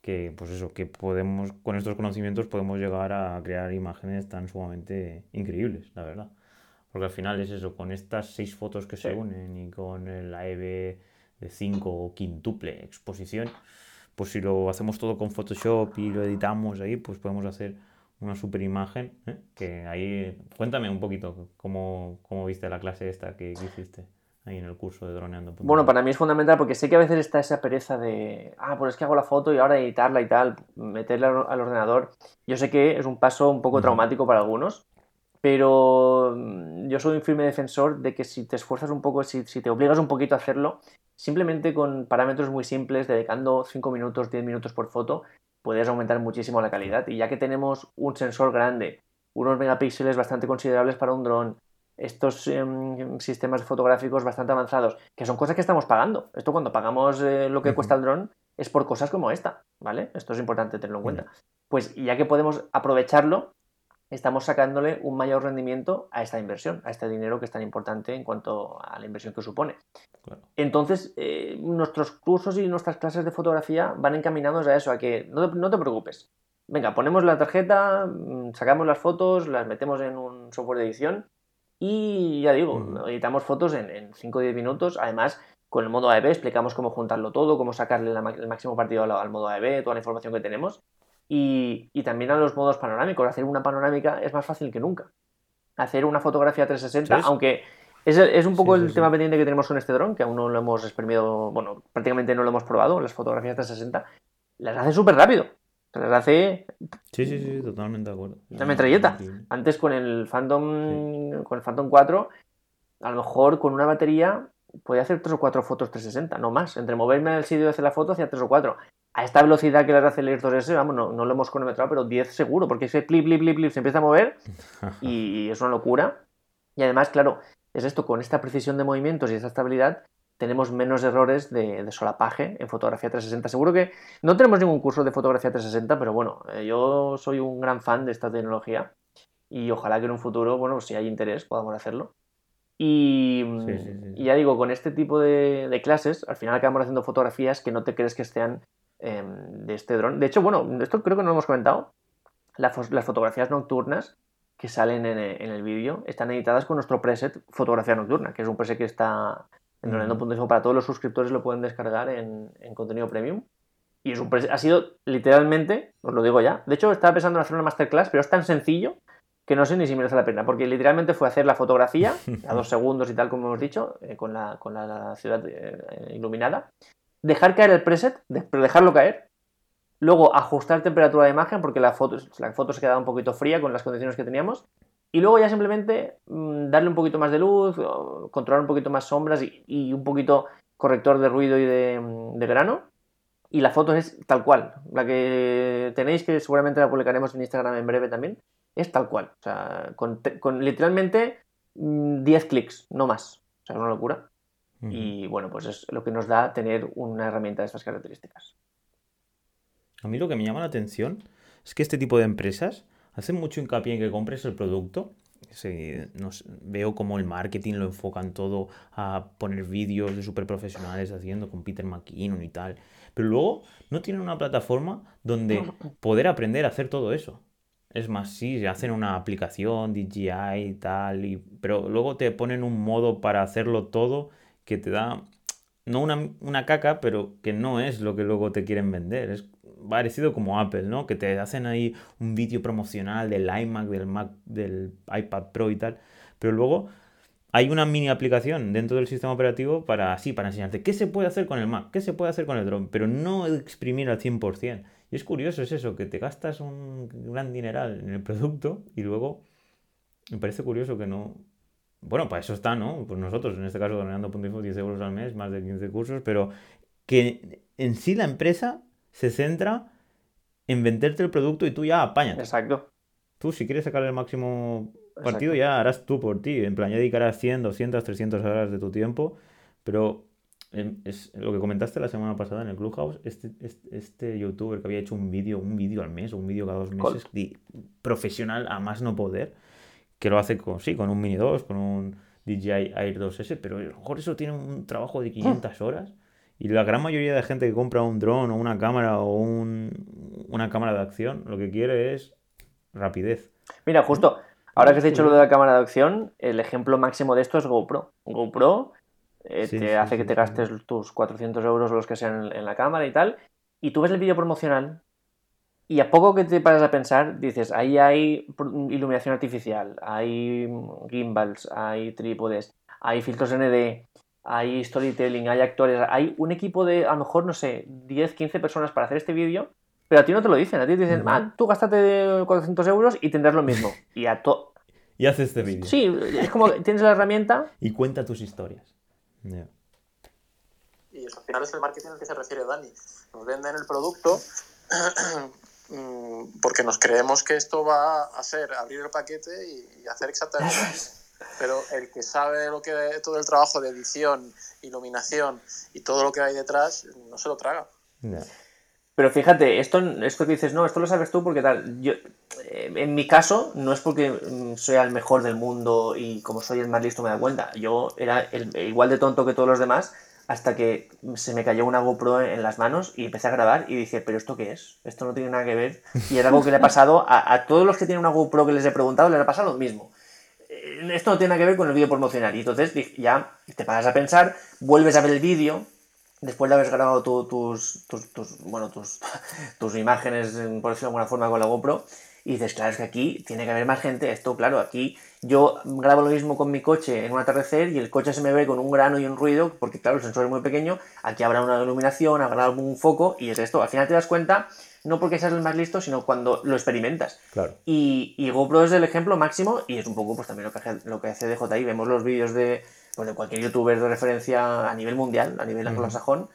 que pues eso, que podemos, con estos conocimientos podemos llegar a crear imágenes tan sumamente increíbles, la verdad. Porque al final es eso, con estas seis fotos que se unen y con el AEB de 5 o quintuple exposición, pues si lo hacemos todo con Photoshop y lo editamos ahí, pues podemos hacer una super imagen. ¿eh? Que ahí, cuéntame un poquito cómo, cómo, viste la clase esta que, hiciste ahí en el curso de droneando. Bueno, para mí es fundamental porque sé que a veces está esa pereza de, ah, pues es que hago la foto y ahora editarla y tal, meterla al ordenador. Yo sé que es un paso un poco traumático para algunos, pero mm, yo soy un firme defensor de que si te esfuerzas un poco, si, si te obligas un poquito a hacerlo, simplemente con parámetros muy simples, dedicando 5 minutos, 10 minutos por foto, puedes aumentar muchísimo la calidad. Y ya que tenemos un sensor grande, unos megapíxeles bastante considerables para un dron, estos em, sistemas fotográficos bastante avanzados, que son cosas que estamos pagando. Esto cuando pagamos eh, lo que cuesta el dron es por cosas como esta, ¿vale? Esto es importante tenerlo en cuenta. Pues ya que podemos aprovecharlo, estamos sacándole un mayor rendimiento a esta inversión, a este dinero que es tan importante en cuanto a la inversión que supone. Entonces, eh, nuestros cursos y nuestras clases de fotografía van encaminados a eso, a que no, te preocupes. Venga, ponemos la tarjeta, mm, sacamos las fotos, las metemos en un software de edición y ya digo, editamos fotos en 5 o 10 minutos. Además, con el modo AEB explicamos cómo juntarlo todo, cómo sacarle el máximo partido al, modo AEB, toda la información que tenemos. Y, y, también a los modos panorámicos. Hacer una panorámica es más fácil que nunca. Hacer una fotografía 360, aunque es, un poco el tema pendiente que tenemos con este dron, que aún no lo hemos exprimido, bueno, prácticamente no lo hemos probado, las fotografías 360, las hace súper rápido. Las hace... Sí, sí, sí, totalmente de acuerdo. Una metralleta. Antes con el Phantom, con el Phantom 4, a lo mejor con una batería podía hacer 3 o 4 fotos 360, no más. Entre moverme al sitio y hacer la foto, hacía 3 o 4. A esta velocidad que las hace el Air 2S, vamos, no, lo hemos cronometrado, pero 10 seguro, porque ese clip, clip, clip, clip se empieza a mover y es una locura. Y además, claro, es esto, con esta precisión de movimientos y esta estabilidad, tenemos menos errores de, solapaje en fotografía 360. Seguro que no tenemos ningún curso de fotografía 360, pero bueno, eh, yo soy un gran fan de esta tecnología y ojalá que en un futuro, bueno, si hay interés, podamos hacerlo. Y, ya digo, con este tipo de, clases, al final acabamos haciendo fotografías que no te crees que sean em, de este dron. De hecho, bueno, esto creo que no lo hemos comentado. las fotografías nocturnas que salen en, el vídeo están editadas con nuestro preset Fotografía Nocturna, que es un preset que está en Ronendo.info para todos los suscriptores, lo pueden descargar en, contenido premium. Y es un ha sido literalmente, os lo digo ya, de hecho estaba pensando en hacer una masterclass, pero es tan sencillo que no sé ni si merece la pena, porque literalmente fue hacer la fotografía a dos segundos y tal, como hemos dicho, eh, con, la, con la, ciudad eh, iluminada, dejar caer el preset, pero dejarlo caer, Luego ajustar temperatura de imagen porque la foto, la foto se quedaba un poquito fría con las condiciones que teníamos. Y luego ya simplemente mm, darle un poquito más de luz, controlar un poquito más sombras y, un poquito corrector de ruido y de, grano. y la foto es tal cual. La que tenéis, que seguramente la publicaremos en Instagram en breve también, es tal cual. O sea, con, con literalmente 10 mm, clics, no más. O sea, es una locura. Y bueno, pues es lo que nos da tener una herramienta de estas características. A mí lo que me llama la atención es que este tipo de empresas hacen mucho hincapié en que compres el producto. nos, veo como el marketing lo enfocan todo a poner vídeos de super profesionales haciendo con Peter McKinnon y tal. Pero luego no tienen una plataforma donde poder aprender a hacer todo eso. Es más, sí, hacen una aplicación, DJI y tal, y, pero luego te ponen un modo para hacerlo todo que te da, no una, una caca, pero que no es lo que luego te quieren vender. Es parecido como Apple, ¿no? Que te hacen ahí un vídeo promocional del iMac, del Mac, del iPad Pro y tal, pero luego hay una mini aplicación dentro del sistema operativo para así, para enseñarte qué se puede hacer con el Mac, qué se puede hacer con el drone, pero no exprimir al 100%. Y es curioso, es eso, que te gastas un gran dineral en el producto y luego me parece curioso que no... Bueno, para eso está, ¿no? Pues nosotros, en este caso, donando.info, 10 euros al mes, más de 15 cursos, pero que en sí la empresa se centra en venderte el producto y tú ya apañas. Exacto. Tú, si quieres sacar el máximo partido, ya harás tú por ti. En plan, ya dedicarás 100, 200, 300 horas de tu tiempo, pero es lo que comentaste la semana pasada en el Clubhouse, este, este, este youtuber que había hecho un vídeo, un vídeo al mes un vídeo cada dos meses, profesional a más no poder, que lo hace con, sí, con un Mini 2, con un DJI Air 2S, pero a lo mejor eso tiene un trabajo de 500 horas y la gran mayoría de gente que compra un dron o una cámara o un, una cámara de acción, lo que quiere es rapidez. Mira, justo, ahora que has dicho lo de la cámara de acción, el ejemplo máximo de esto es GoPro. GoPro eh, te hace que te gastes tus 400 euros los que sean en la cámara y tal, y tú ves el vídeo promocional y a poco que te paras a pensar, dices, ahí hay iluminación artificial, hay gimbals, hay trípodes, hay filtros ND, hay storytelling, hay actores, hay un equipo de a lo mejor, no sé, 10, 15 personas para hacer este vídeo, pero a ti no te lo dicen, a ti te dicen, ah, tú gástate 400 euros y tendrás lo mismo. Y a to Y haces este vídeo. Sí, es como tienes la herramienta. Y cuenta tus historias. Y eso al final es el marketing al que se refiere Dani. Nos venden el producto mm, porque nos creemos que esto va a ser abrir el paquete y hacer exactamente pero el que sabe lo que todo el trabajo de edición, iluminación y todo lo que hay detrás, no se lo traga. Pero fíjate, esto, esto que dices, no, esto lo sabes tú porque tal. Yo, eh, en mi caso, no es porque mm, soy el mejor del mundo y como soy el más listo me da cuenta. Yo era igual de tonto que todos los demás hasta que se me cayó una GoPro en las manos y empecé a grabar y dije, ¿pero esto qué es? Esto no tiene nada que ver. Y era algo que le ha pasado a, a todos los que tienen una GoPro que les he preguntado, les ha pasado lo mismo esto no tiene nada que ver con el vídeo promocional. Y entonces ya te paras a pensar, vuelves a ver el vídeo, después de haber grabado tus, tus, bueno, tus, tus imágenes, por decirlo de alguna forma, con la GoPro, y dices, claro, es que aquí tiene que haber más gente. Esto, claro, aquí yo grabo lo mismo con mi coche en un atardecer y el coche se me ve con un grano y un ruido, porque claro, el sensor es muy pequeño, aquí habrá una iluminación, habrá algún foco y es esto. Al final te das cuenta no porque seas el más listo, sino cuando lo experimentas. Claro. Y, y, GoPro es el ejemplo máximo y es un poco pues también lo que, hace, lo que hace DJI. Vemos los vídeos de, pues, de cualquier youtuber de referencia a nivel mundial, a nivel anglosajón,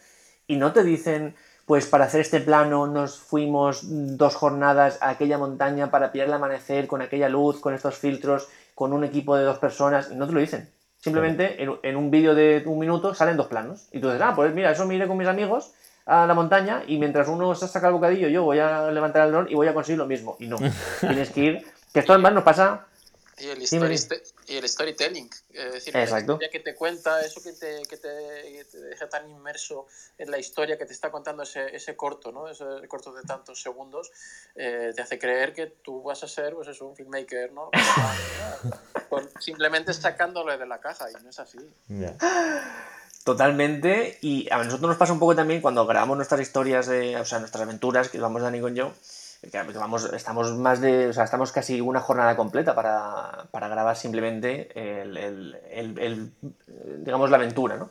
y no te dicen, pues para hacer este plano nos fuimos dos jornadas a aquella montaña para pillar el amanecer con aquella luz, con estos filtros, con un equipo de dos personas, no te lo dicen. Simplemente en, en, un vídeo de un minuto salen dos planos. Y tú dices, ah, pues mira, eso me iré con mis amigos a la montaña y mientras uno se saca el bocadillo, yo voy a levantar el dron y voy a conseguir lo mismo. Y no, tienes que ir. Que esto además nos pasa. Y el, y el storytelling, es decir, Exacto. que te cuenta, eso que te, que te, deja tan inmerso en la historia que te está contando ese, ese corto, ¿no? ese corto de tantos segundos, eh, te hace creer que tú vas a ser pues eso, un filmmaker, ¿no? simplemente sacándole de la caja y no es así. Totalmente. Y a nosotros nos pasa un poco también cuando grabamos nuestras historias, o sea, nuestras aventuras, que vamos Dani con yo, que vamos, estamos más de, o sea, estamos casi una jornada completa para, para grabar simplemente el, el, el, digamos, la aventura, ¿no?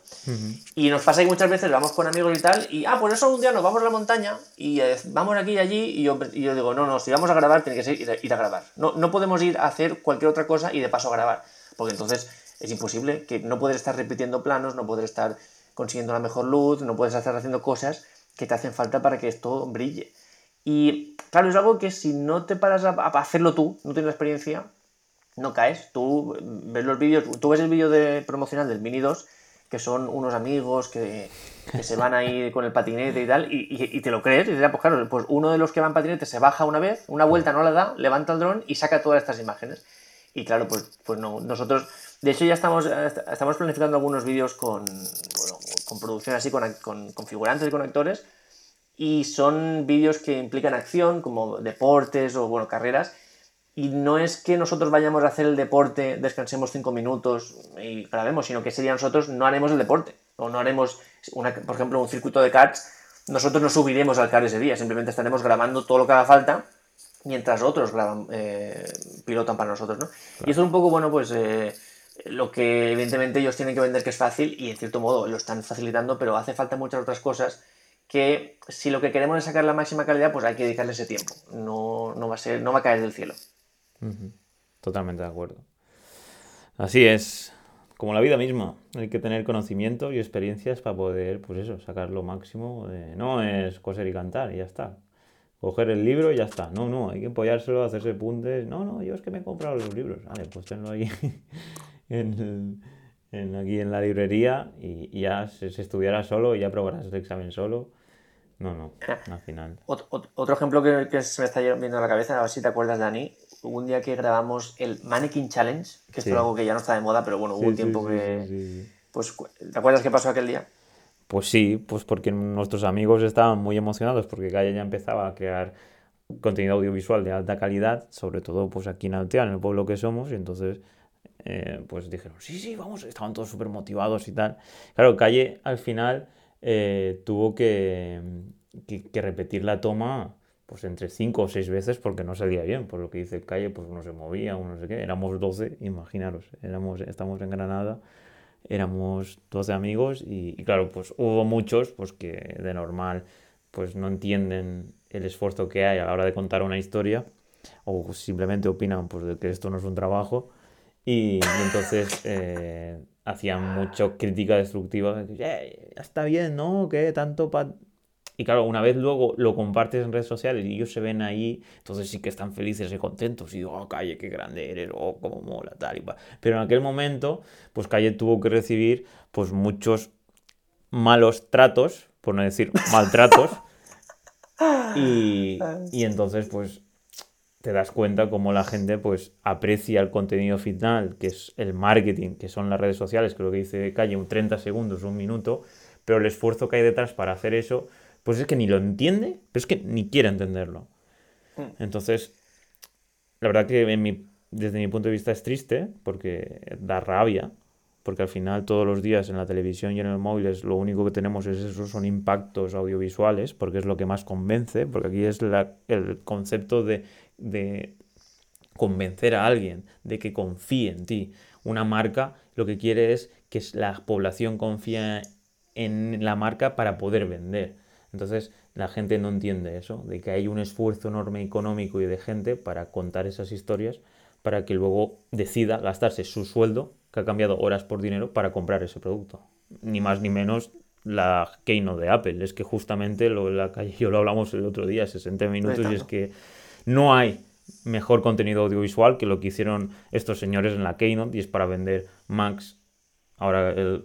Y nos pasa que muchas veces vamos con amigos y tal, y, ah, pues eso un día nos vamos a la montaña y eh, vamos aquí y allí, y yo, y yo, digo, no, no, si vamos a grabar, tiene que ser ir, ir a grabar. No, no podemos ir a hacer cualquier otra cosa y de paso a grabar, porque entonces es imposible, que no poder estar repitiendo planos, no poder estar consiguiendo la mejor luz, no puedes estar haciendo cosas que te hacen falta para que esto brille. Y claro, es algo que si no te paras a, hacerlo tú, no tienes la experiencia, no caes. Tú ves los vídeos, tú ves el vídeo de promocional del Mini 2, que son unos amigos que, se van ahí con el patinete y tal, y, te lo crees, y dices, pues claro, pues uno de los que va en patinete se baja una vez, una vuelta no la da, levanta el dron y saca todas estas imágenes. Y claro, pues, pues no, nosotros, de hecho ya estamos, estamos planificando algunos vídeos con, con producción así, con, con configurantes y con actores, y son vídeos que implican acción, como deportes o bueno, carreras. Y no es que nosotros vayamos a hacer el deporte, descansemos cinco minutos y grabemos, sino que sería nosotros no haremos el deporte. O no haremos, una, por ejemplo, un circuito de karts. Nosotros no subiremos al kart ese día, simplemente estaremos grabando todo lo que haga falta mientras otros graban, eh, pilotan para nosotros, ¿no? Y eso es un poco, bueno, pues eh, lo que evidentemente ellos tienen que vender que es fácil y en cierto modo lo están facilitando, pero hace falta muchas otras cosas que si lo que queremos es sacar la máxima calidad, pues hay que dedicarle ese tiempo. No, va, a ser, no va a caer del cielo. Totalmente de acuerdo. Así es. Como la vida misma, hay que tener conocimiento y experiencias para poder, pues eso, sacar lo máximo. no es coser y cantar y ya está. Coger el libro y ya está. No, no, hay que apoyárselo, hacerse puntes. No, no, yo es que me he comprado los libros. Vale, pues tenlo ahí en, aquí en la librería y, ya se, estudiará solo y ya probarás el examen solo no, no, al final. Otro, ejemplo que, se me está viendo a la cabeza, a ver si te acuerdas, Dani, hubo un día que grabamos el Mannequin Challenge, que es algo que ya no está de moda, pero bueno, hubo un tiempo que... Pues, ¿te acuerdas qué pasó aquel día? Pues sí, pues porque nuestros amigos estaban muy emocionados porque Calle ya empezaba a crear contenido audiovisual de alta calidad, sobre todo pues aquí en Altea, en el pueblo que somos, y entonces eh, pues dijeron, sí, sí, vamos, estaban todos súper motivados y tal. Claro, Calle al final eh, tuvo que, repetir la toma pues entre cinco o seis veces porque no salía bien, por lo que dice Calle, pues uno se movía, uno no sé qué, éramos 12, imaginaros, éramos, estamos en Granada, éramos 12 amigos y, claro, pues hubo muchos pues que de normal pues no entienden el esfuerzo que hay a la hora de contar una historia o simplemente opinan pues que esto no es un trabajo. Y, entonces eh, hacían mucho crítica destructiva. Eh, está bien, ¿no? ¿Qué tanto para...? Y claro, una vez luego lo compartes en redes sociales y ellos se ven ahí, entonces sí que están felices y contentos. Y digo, oh, Calle, qué grande eres, oh, cómo mola, tal y Pero en aquel momento, pues Calle tuvo que recibir pues muchos malos tratos, por no decir maltratos. y, y entonces, pues te das cuenta cómo la gente pues aprecia el contenido final, que es el marketing, que son las redes sociales, que lo que dice Calle, un 30 segundos, un minuto, pero el esfuerzo que hay detrás para hacer eso, pues es que ni lo entiende, pero es que ni quiere entenderlo. Mm. Entonces, la verdad que desde mi punto de vista es triste, porque da rabia, porque al final todos los días en la televisión y en el móvil es lo único que tenemos es eso, son impactos audiovisuales, porque es lo que más convence, porque aquí es el concepto de de convencer a alguien de que confíe en ti. Una marca lo que quiere es que la población confíe en la marca para poder vender. Entonces la gente no entiende eso, de que hay un esfuerzo enorme económico y de gente para contar esas historias para que luego decida gastarse su sueldo, que ha cambiado horas por dinero, para comprar ese producto. Ni más ni menos la keynote de Apple. Es que justamente lo, la calle, yo lo hablamos el otro día, 60 minutos, y es que no hay mejor contenido audiovisual que lo que hicieron estos señores en la Keynote y es para vender Max. Ahora el,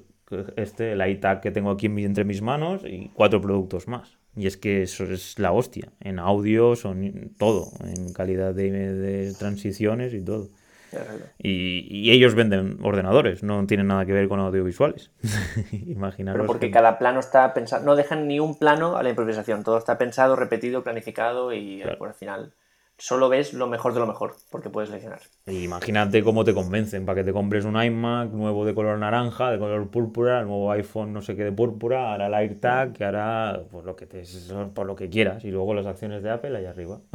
este, el iTag que tengo aquí entre mis manos y cuatro productos más. Y es que eso es la hostia. En audio, son todo, en calidad de, transiciones y todo. Y, ellos venden ordenadores, no tienen nada que ver con audiovisuales. Imaginaros. porque cada plano está pensado, no dejan ni un plano a la improvisación, todo está pensado, repetido, planificado y al final solo ves lo mejor de lo mejor, porque puedes seleccionar. Imagínate cómo te convencen para que te compres un iMac nuevo de color naranja, de color púrpura, el nuevo iPhone no sé qué de púrpura, hará el AirTag, que hará pues, lo que te, por lo que quieras, y luego las acciones de Apple allá arriba.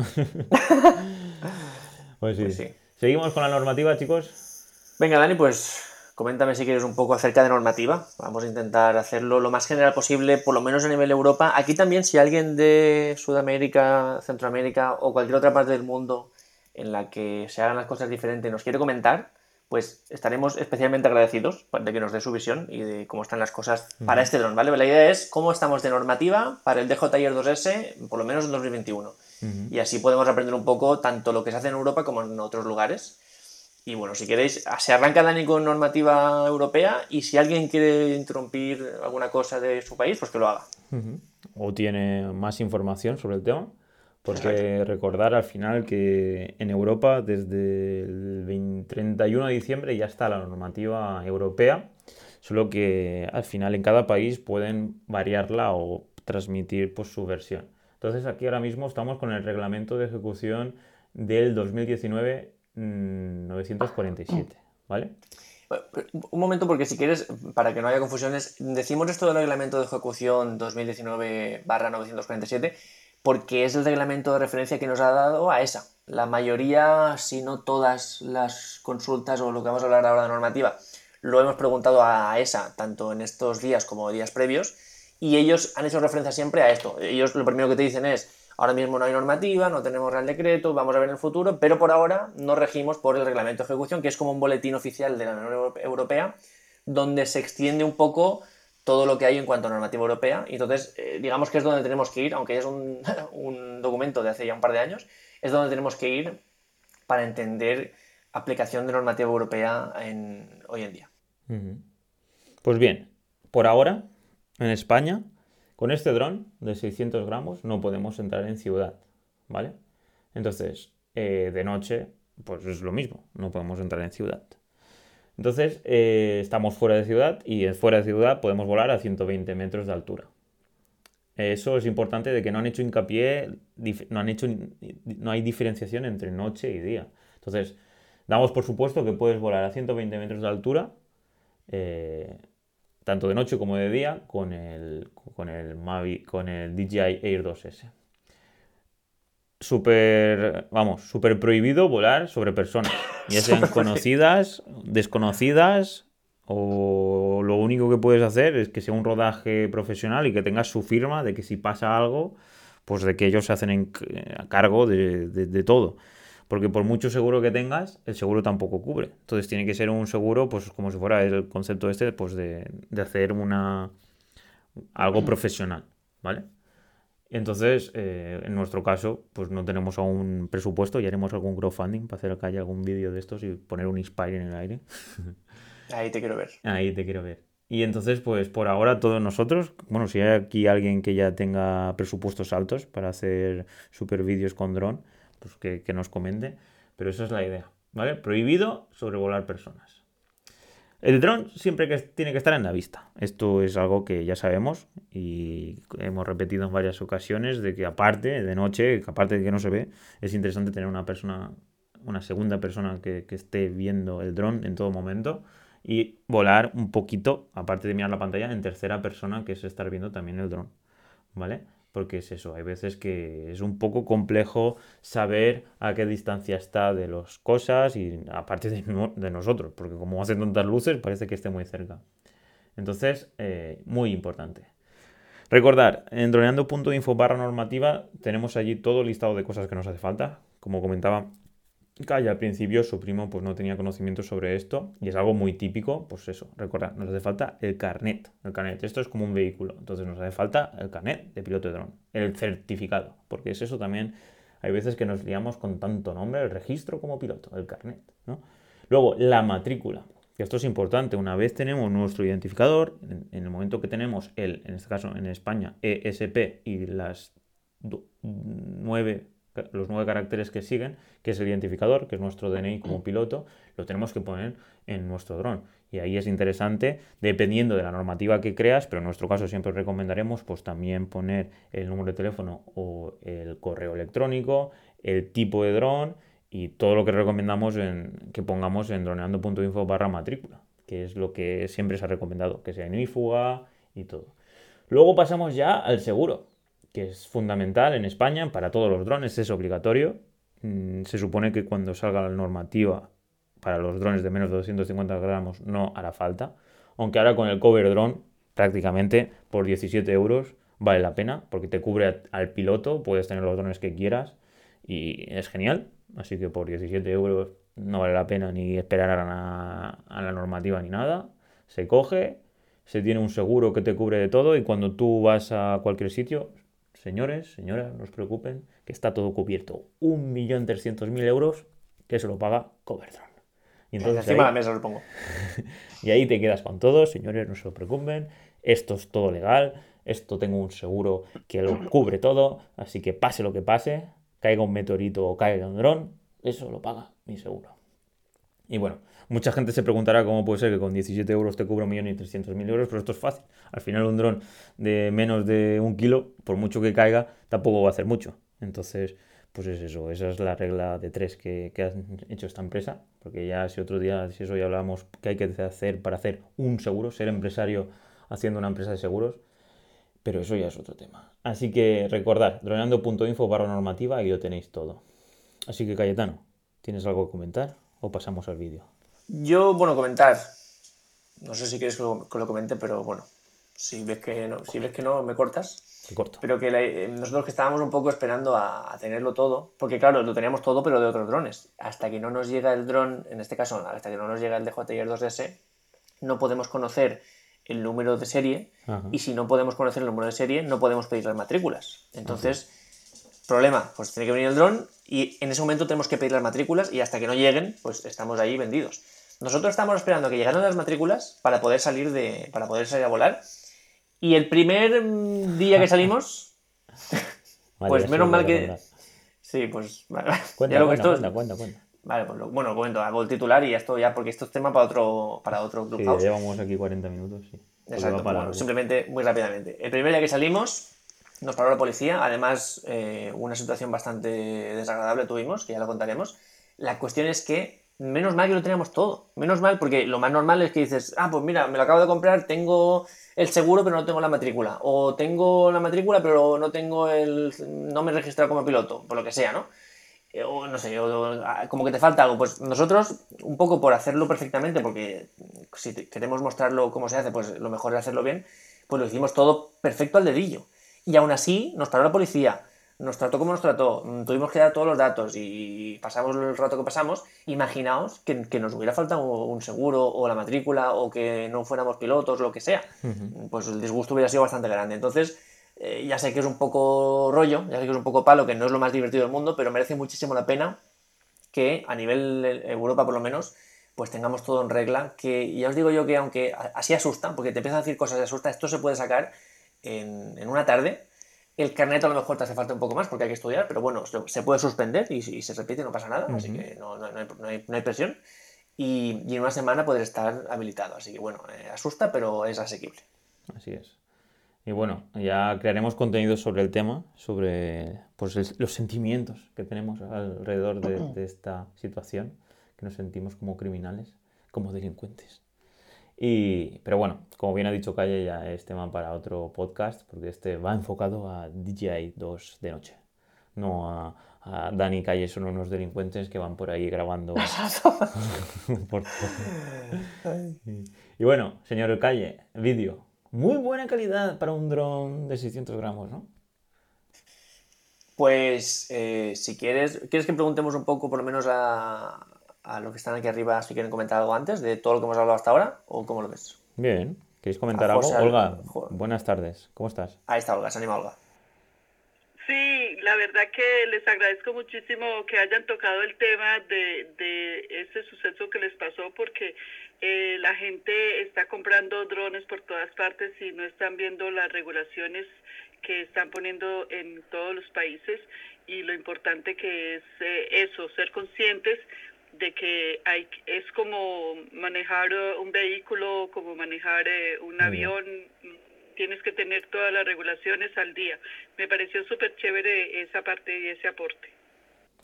pues, sí. pues sí. ¿Seguimos con la normativa, chicos? Venga, Dani, pues Coméntame si quieres un poco acerca de normativa. Vamos a intentar hacerlo lo más general posible, por lo menos a nivel Europa. Aquí también, si alguien de Sudamérica, Centroamérica o cualquier otra parte del mundo en la que se hagan las cosas diferentes nos quiere comentar, pues estaremos especialmente agradecidos de que nos dé su visión y de cómo están las cosas para este dron, ¿vale? La idea es cómo estamos de normativa para el DJI 2S, por lo menos en 2021. Y así podemos aprender un poco tanto lo que se hace en Europa como en otros lugares. Y bueno, si queréis, se arranca Dani con normativa europea y si alguien quiere interrumpir alguna cosa de su país, pues que lo haga. O tiene más información sobre el tema. Porque recordar al final que en Europa desde el 31 de diciembre ya está la normativa europea, solo que al final en cada país pueden variarla o transmitir pues, su versión. Entonces aquí ahora mismo estamos con el reglamento de ejecución del 2019 947, ¿vale? Un momento, porque si quieres, para que no haya confusiones, decimos esto del reglamento de ejecución 2019-947 porque es el reglamento de referencia que nos ha dado a esa. La mayoría, si no todas las consultas o lo que vamos a hablar ahora de normativa, lo hemos preguntado a ESA, tanto en estos días como días previos, y ellos han hecho referencia siempre a esto. Ellos lo primero que te dicen es, ahora mismo no hay normativa, no tenemos real decreto, vamos a ver en el futuro, pero por ahora nos regimos por el reglamento de ejecución, que es como un boletín oficial de la Unión Europea, donde se extiende un poco todo lo que hay en cuanto a normativa europea. Y entonces, eh, digamos que es donde tenemos que ir, aunque es un, un, documento de hace ya un par de años, es donde tenemos que ir para entender aplicación de normativa europea en, hoy en día. Pues bien, por ahora, en España, con este dron de 600 gramos no podemos entrar en ciudad, ¿vale? Entonces, eh, de noche, pues es lo mismo, no podemos entrar en ciudad. Entonces, eh, estamos fuera de ciudad y fuera de ciudad podemos volar a 120 metros de altura. Eso es importante de que no han hecho hincapié, no, han hecho, no hay diferenciación entre noche y día. Entonces, damos por supuesto que puedes volar a 120 metros de altura, eh, tanto de noche como de día, con el, con el, Mavi, con el DJI Air 2S súper, vamos, súper prohibido volar sobre personas. Ya sean conocidas, desconocidas, o lo único que puedes hacer es que sea un rodaje profesional y que tengas su firma de que si pasa algo, pues de que ellos se hacen a cargo de, todo. Porque por mucho seguro que tengas, el seguro tampoco cubre. Entonces tiene que ser un seguro, pues como si fuera el concepto este, pues de, de hacer una algo profesional, ¿vale? Entonces, eh, en nuestro caso, pues no tenemos aún presupuesto y haremos algún crowdfunding para hacer que haya algún vídeo de estos y poner un Inspire en el aire. Ahí te quiero ver. Ahí te quiero ver. Y entonces, pues por ahora todos nosotros, bueno, si hay aquí alguien que ya tenga presupuestos altos para hacer super vídeos con dron, pues que, nos comente. Pero esa es la idea, ¿vale? Prohibido sobrevolar personas. El dron siempre que tiene que estar en la vista. Esto es algo que ya sabemos y hemos repetido en varias ocasiones de que aparte de noche, aparte de que no se ve, es interesante tener una persona, una segunda persona que, que esté viendo el dron en todo momento y volar un poquito, aparte de mirar la pantalla, en tercera persona, que es estar viendo también el dron. ¿Vale? Porque es eso, hay veces que es un poco complejo saber a qué distancia está de las cosas y aparte de, nosotros, porque como hacen tantas luces parece que esté muy cerca. Entonces, eh, muy importante. Recordar, en droneando.info barra normativa tenemos allí todo el listado de cosas que nos hace falta. Como comentaba, Calla al principio su primo pues no tenía conocimiento sobre esto y es algo muy típico, pues eso, recordad, nos hace falta el carnet, el carnet, esto es como un vehículo, entonces nos hace falta el carnet de piloto de dron, el certificado, porque es eso también, hay veces que nos liamos con tanto nombre, el registro como piloto, el carnet. Luego, la matrícula, que esto es importante, una vez tenemos nuestro identificador, en, el momento que tenemos el, en este caso en España, ESP y las nueve los nueve caracteres que siguen, que es el identificador, que es nuestro DNI como piloto, lo tenemos que poner en nuestro dron. Y ahí es interesante, dependiendo de la normativa que creas, pero en nuestro caso siempre recomendaremos pues también poner el número de teléfono o el correo electrónico, el tipo de dron y todo lo que recomendamos en, que pongamos en droneando.info barra matrícula, que es lo que siempre se ha recomendado, que sea inífuga y todo. Luego pasamos ya al seguro que es fundamental en España para todos los drones, es obligatorio. Mm, se supone que cuando salga la normativa para los drones de menos de 250 gramos no hará falta, aunque ahora con el cover drone prácticamente por 17 euros vale la pena porque te cubre al piloto, puedes tener los drones que quieras y es genial, así que por 17 euros no vale la pena ni esperar a la, normativa ni nada. Se coge, se tiene un seguro que te cubre de todo y cuando tú vas a cualquier sitio, señores, señoras, no os preocupen, que está todo cubierto. 1.300.000 euros que se lo paga Coverdron. Y entonces Encima de la mesa lo pongo. y ahí te quedas con todo, señores, no se lo preocupen, esto es todo legal, esto tengo un seguro que lo cubre todo, así que pase lo que pase, caiga un meteorito o caiga un dron, eso lo paga mi seguro. Y bueno, mucha gente se preguntará cómo puede ser que con 17 euros te cubra un millón y 300 mil euros, pero esto es fácil. Al final un dron de menos de un kilo, por mucho que caiga, tampoco va a hacer mucho. Entonces, pues es eso, esa es la regla de tres que, que ha hecho esta empresa, porque ya si otro día, si eso ya hablábamos, que hay que hacer para hacer un seguro, ser empresario haciendo una empresa de seguros, pero eso ya es otro tema. Así que recordad, droneando.info barra normativa y lo tenéis todo. Así que Cayetano, ¿tienes algo que comentar o pasamos al vídeo? Yo, bueno, comentar. No sé si quieres que lo, comente, pero bueno, si ves que no, si ves que no me cortas. Te corto. Pero que eh, nosotros que estábamos un poco esperando a, tenerlo todo, porque claro, lo teníamos todo, pero de otros drones. Hasta que no nos llega el dron, en este caso, hasta que no nos llega el DJI 2S, no podemos conocer el número de serie y si no podemos conocer el número de serie no podemos pedir las matrículas. Entonces, problema, pues tiene que venir el dron y en ese momento tenemos que pedir las matrículas y hasta que no lleguen, pues estamos ahí vendidos. Nosotros estamos esperando que llegaran las matrículas para poder salir de para poder salir a volar y el primer día que salimos pues menos mal que Sí, pues cuenta, cuenta, cuenta, cuenta. Vale, pues lo, bueno, lo comento, hago el titular y esto ya, porque esto es tema para otro, para otro Sí, ya llevamos aquí 40 minutos, sí. Exacto, bueno, simplemente muy rápidamente. El primer día que salimos, nos paró la policía, además eh, una situación bastante desagradable tuvimos, que ya lo contaremos. La cuestión es que, menos mal que lo teníamos todo, menos mal, porque lo más normal es que dices, ah, pues mira, me lo acabo de comprar, tengo el seguro pero no tengo la matrícula, o tengo la matrícula pero no tengo el, no me he registrado como piloto, por lo que sea, ¿no? Eh, o no sé, ah, como que te falta algo. Pues nosotros, un poco por hacerlo perfectamente, porque si queremos mostrarlo cómo se hace, pues lo mejor es hacerlo bien, pues lo hicimos todo perfecto al dedillo. Y aún así nos paró la policía, nos trató como nos trató, mm, tuvimos que dar todos los datos y pasamos el rato que pasamos. Imaginaos que, que nos hubiera faltado un seguro o la matrícula o que no fuéramos pilotos, lo que sea. Pues el disgusto hubiera sido bastante grande. Entonces, eh, ya sé que es un poco rollo, ya sé que es un poco palo, que no es lo más divertido del mundo, pero merece muchísimo la pena que a nivel Europa por lo menos, pues tengamos todo en regla, que ya os digo yo que aunque así asusta, porque te empiezan a decir cosas de asusta, esto se puede sacar en, una tarde, el carnet a lo mejor te hace falta un poco más porque hay que estudiar, pero bueno, se puede suspender y, si se repite no pasa nada, así que no, hay, presión. Y, en una semana poder estar habilitado, así que bueno, eh, asusta, pero es asequible. Así es. Y bueno, ya crearemos contenido sobre el tema, sobre pues, los sentimientos que tenemos alrededor de, esta situación, que nos sentimos como criminales, como delincuentes. Y, pero bueno, como bien ha dicho Calle, ya es tema para otro podcast, porque este va enfocado a DJI 2 de noche, no a, a Dani y Calle son unos delincuentes que van por ahí grabando. y bueno, señor Calle, vídeo. Muy buena calidad para un dron de 600 gramos, ¿no? Pues eh, si quieres, ¿quieres que preguntemos un poco por lo menos a, a los que están aquí arriba si quieren comentar algo antes de todo lo que hemos hablado hasta ahora o cómo lo ves? Bien, ¿queréis comentar algo? Olga, buenas tardes, ¿cómo estás? Ahí está Olga, se anima Olga. Sí, la verdad que les agradezco muchísimo que hayan tocado el tema de, de ese suceso que les pasó porque eh, la gente está comprando drones por todas partes y no están viendo las regulaciones que están poniendo en todos los países y lo importante que es eh, eso, ser conscientes de que hay, es como manejar un vehículo, como manejar eh, un avión, tienes que tener todas las regulaciones al día. Me pareció súper chévere esa parte y ese aporte.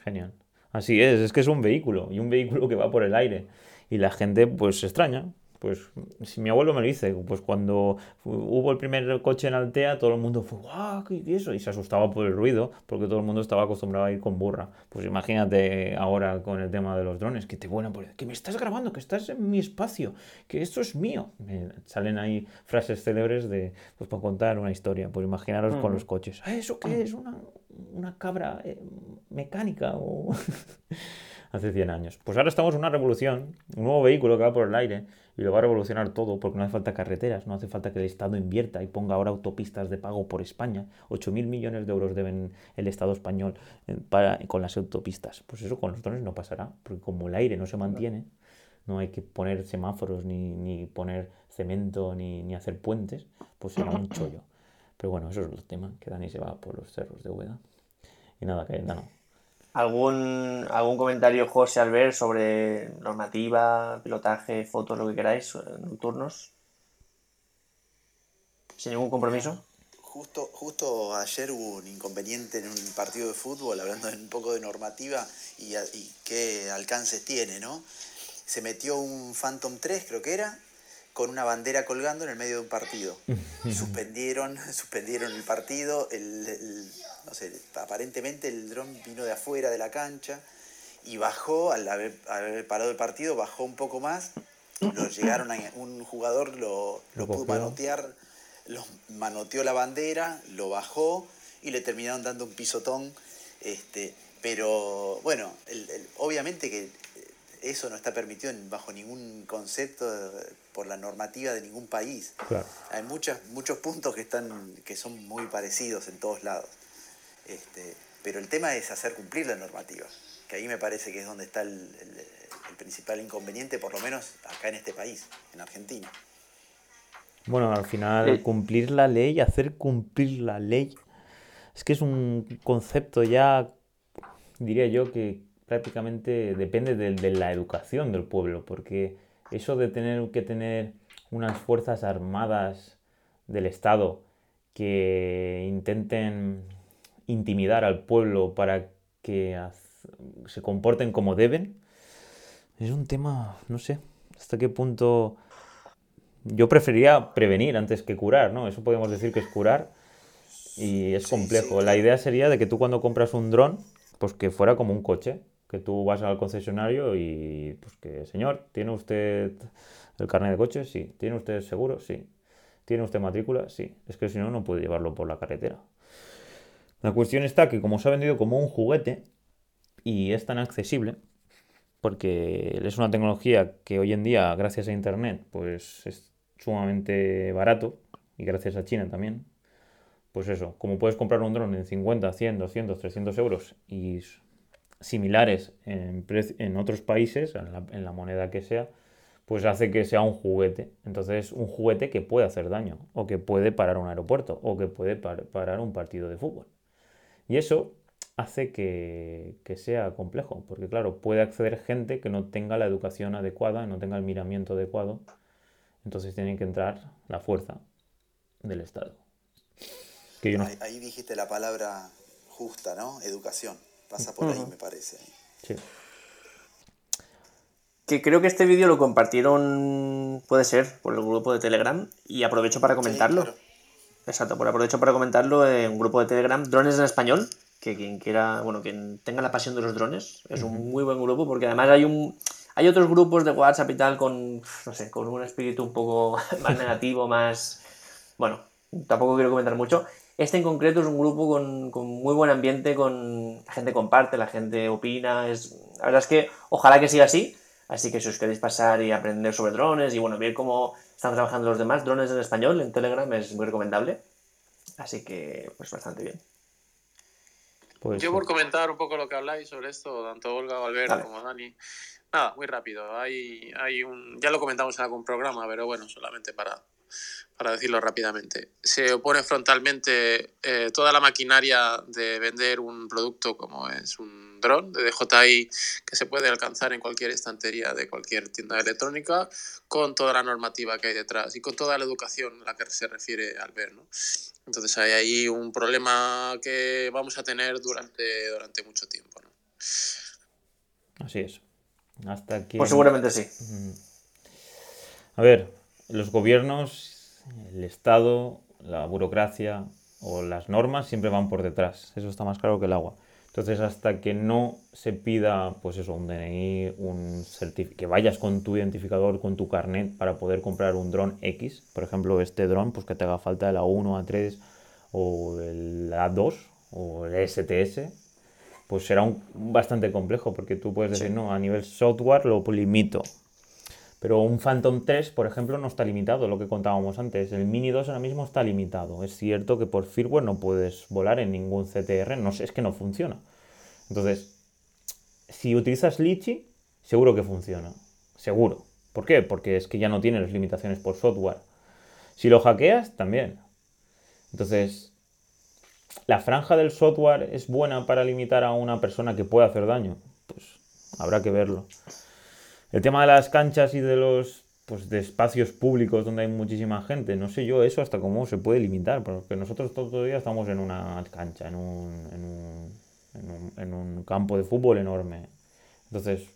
Genial. Así es, es que es un vehículo y un vehículo que va por el aire y la gente pues se extraña. Pues si mi abuelo me lo dice, pues cuando hubo el primer coche en Altea, todo el mundo fue, ¡guau! ¿Qué eso? Y se asustaba por el ruido, porque todo el mundo estaba acostumbrado a ir con burra. Pues imagínate ahora con el tema de los drones, que te vuelan por que me estás grabando, que estás en mi espacio, que esto es mío. Me salen ahí frases célebres de, pues para contar una historia. Pues imaginaros con los coches. ¿eso qué es? ¿Una, una cabra eh, mecánica? O... hace 100 años. Pues ahora estamos en una revolución, un nuevo vehículo que va por el aire y lo va a revolucionar todo porque no hace falta carreteras, no hace falta que el Estado invierta y ponga ahora autopistas de pago por España. 8.000 millones de euros deben el Estado español eh, para, con las autopistas. Pues eso con los drones no pasará, porque como el aire no se mantiene, no hay que poner semáforos ni, ni poner cemento ni, ni hacer puentes, pues será un chollo. Pero bueno, eso es el tema, que Dani se va por los cerros de Úbeda. Y nada, que no. ¿Algún, ¿Algún comentario, José Albert, sobre normativa, pilotaje, fotos, lo que queráis, eh, nocturnos? ¿Sin ningún compromiso? Justo, justo ayer hubo un inconveniente en un partido de fútbol, hablando un poco de normativa y, y qué alcances tiene, ¿no? Se metió un Phantom 3, creo que era, con una bandera colgando en el medio de un partido. suspendieron, suspendieron el partido, el, no sé, aparentemente el dron vino de afuera de la cancha y bajó, al haber, parado el partido, bajó un poco más, lo llegaron a, un jugador lo, lo pudo manotear, lo manoteó la bandera, lo bajó y le terminaron dando un pisotón. Este, pero bueno, obviamente que eso no está permitido bajo ningún concepto por la normativa de ningún país. Hay muchas, muchos puntos que, están, que son muy parecidos en todos lados. Este, pero el tema es hacer cumplir la normativa, que ahí me parece que es donde está el, principal inconveniente, por lo menos acá en este país, en Argentina. Bueno, al final cumplir la ley, hacer cumplir la ley, es que es un concepto ya, diría yo, que prácticamente depende de, la educación del pueblo, porque eso de tener que tener unas fuerzas armadas del Estado que intenten intimidar al pueblo para que se comporten como deben, es un tema, no sé, hasta qué punto yo preferiría prevenir antes que curar, ¿no? Eso podemos decir que es curar y es complejo. La idea sería de que tú cuando compras un dron, pues que fuera como un coche, que tú vas al concesionario y, pues que, señor, ¿tiene usted el carnet de coche? Sí. ¿Tiene usted seguro? Sí. ¿Tiene usted matrícula? Sí. Es que si no, no puede llevarlo por la carretera. La cuestión está que como se ha vendido como un juguete y es tan accesible, porque es una tecnología que hoy en día, gracias a Internet, pues es sumamente barato, y gracias a China también, pues eso, como puedes comprar un dron en 50, 100, 200, 300 euros y similares en, en otros países, en la, moneda que sea, pues hace que sea un juguete. Entonces, un juguete que puede hacer daño, o que puede parar un aeropuerto, o que puede parar un partido de fútbol. Y eso hace que, que, sea complejo, porque claro, puede acceder gente que no tenga la educación adecuada, no tenga el miramiento adecuado, entonces tiene que entrar la fuerza del Estado. ahí, ahí dijiste la palabra justa, ¿no? Educación. Pasa por ahí, me parece. Sí. Que creo que este vídeo lo compartieron, puede ser, por el grupo de Telegram y aprovecho para comentarlo. Exacto, por aprovecho para comentarlo en un grupo de Telegram, Drones en Español, que quien quiera, bueno, quien tenga la pasión de los drones, es un muy buen grupo porque además hay un hay otros grupos de WhatsApp y tal con, no sé, con un espíritu un poco más negativo, más, bueno, tampoco quiero comentar mucho. Este en concreto es un grupo con, muy buen ambiente, con la gente comparte, la gente opina. Es, la verdad es que ojalá que siga así. Así que si os queréis pasar y aprender sobre drones y bueno, ver cómo están trabajando los demás drones en español en Telegram es muy recomendable. Así que, pues bastante bien. Pues Yo por comentar un poco lo que habláis sobre esto, tanto Olga, Alberto como Dani. Nada, muy rápido. Hay, hay un, ya lo comentamos en algún programa, pero bueno, solamente para, para decirlo rápidamente. Se opone frontalmente eh, toda la maquinaria de vender un producto como es un dron de DJI que se puede alcanzar en cualquier estantería de cualquier tienda electrónica con toda la normativa que hay detrás y con toda la educación a la que se refiere al ver. ¿no? Entonces hay ahí un problema que vamos a tener durante, durante mucho tiempo. ¿no? Así es. Hasta aquí. Pues seguramente sí. A ver, los gobiernos, el Estado, la burocracia o las normas siempre van por detrás. Eso está más claro que el agua. Entonces, hasta que no se pida, pues eso, un DNI, un que vayas con tu identificador, con tu carnet para poder comprar un dron X, por ejemplo, este dron, pues que te haga falta el A1, A3 o el A2 o el STS, pues será un, bastante complejo, porque tú puedes decir, no, a nivel software lo limito. Pero un Phantom 3, por ejemplo, no está limitado, lo que contábamos antes. El Mini 2 ahora mismo está limitado. Es cierto que por firmware no puedes volar en ningún CTR, no sé, es que no funciona. Entonces, si utilizas Litchi, seguro que funciona. Seguro. ¿Por qué? Porque es que ya no tiene las limitaciones por software. Si lo hackeas, también. Entonces, ¿la franja del software es buena para limitar a una persona que puede hacer daño? Pues habrá que verlo. El tema de las canchas y de los pues, de espacios públicos donde hay muchísima gente, no sé yo eso hasta cómo se puede limitar, porque nosotros todo el día estamos en una cancha, en un, en un, en un, campo de fútbol enorme. Entonces,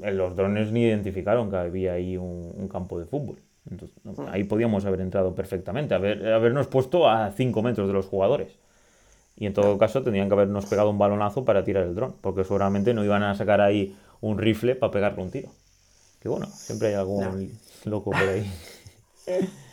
los drones ni identificaron que había ahí un, campo de fútbol. Entonces, hmm. ahí podíamos haber entrado perfectamente, haber, habernos puesto a 5 metros de los jugadores. Y en todo caso tendrían que habernos pegado un balonazo para tirar el dron, porque seguramente no iban a sacar ahí un rifle para pegarle un tiro. Que bueno, siempre hay algún loco por ahí.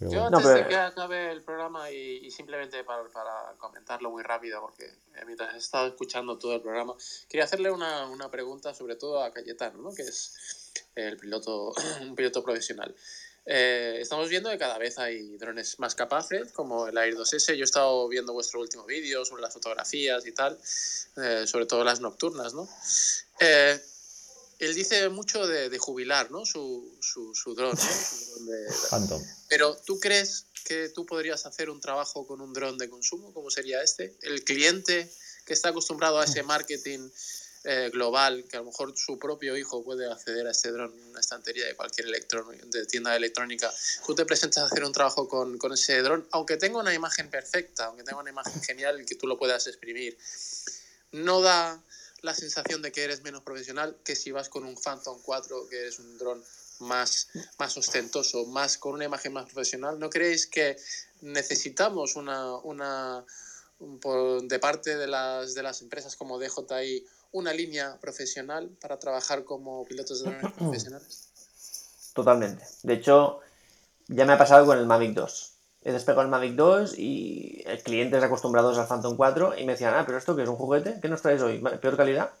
Yo antes de que acabe el programa y, simplemente para, para, comentarlo muy rápido, porque mientras he estado escuchando todo el programa, quería hacerle una, una pregunta sobre todo a Cayetano, ¿no? que es el piloto, un piloto profesional. Eh, estamos viendo que cada vez hay drones más capaces, como el Air 2S. Yo he estado viendo vuestro último vídeo sobre las fotografías y tal, eh, sobre todo las nocturnas, ¿no? Eh, él dice mucho de, jubilar, ¿no? Su, su, su dron, ¿no? Pero ¿tú crees que tú podrías hacer un trabajo con un dron de consumo? ¿Cómo sería este? El cliente que está acostumbrado a ese marketing eh, global, que a lo mejor su propio hijo puede acceder a este dron en una estantería de cualquier de tienda electrónica, tú te presentas a hacer un trabajo con, con ese dron, aunque tenga una imagen perfecta, aunque tenga una imagen genial que tú lo puedas exprimir, no da la sensación de que eres menos profesional que si vas con un Phantom 4, que es un dron más, más ostentoso, más con una imagen más profesional. ¿No creéis que necesitamos una, una de parte de las, de las empresas como DJI una línea profesional para trabajar como pilotos de drones profesionales? Totalmente. De hecho, ya me ha pasado con el Mavic 2. He despegado el Mavic 2 y clientes acostumbrados al Phantom 4 y me decían, ah, pero esto que es un juguete, ¿qué nos traes hoy? ¿Peor calidad?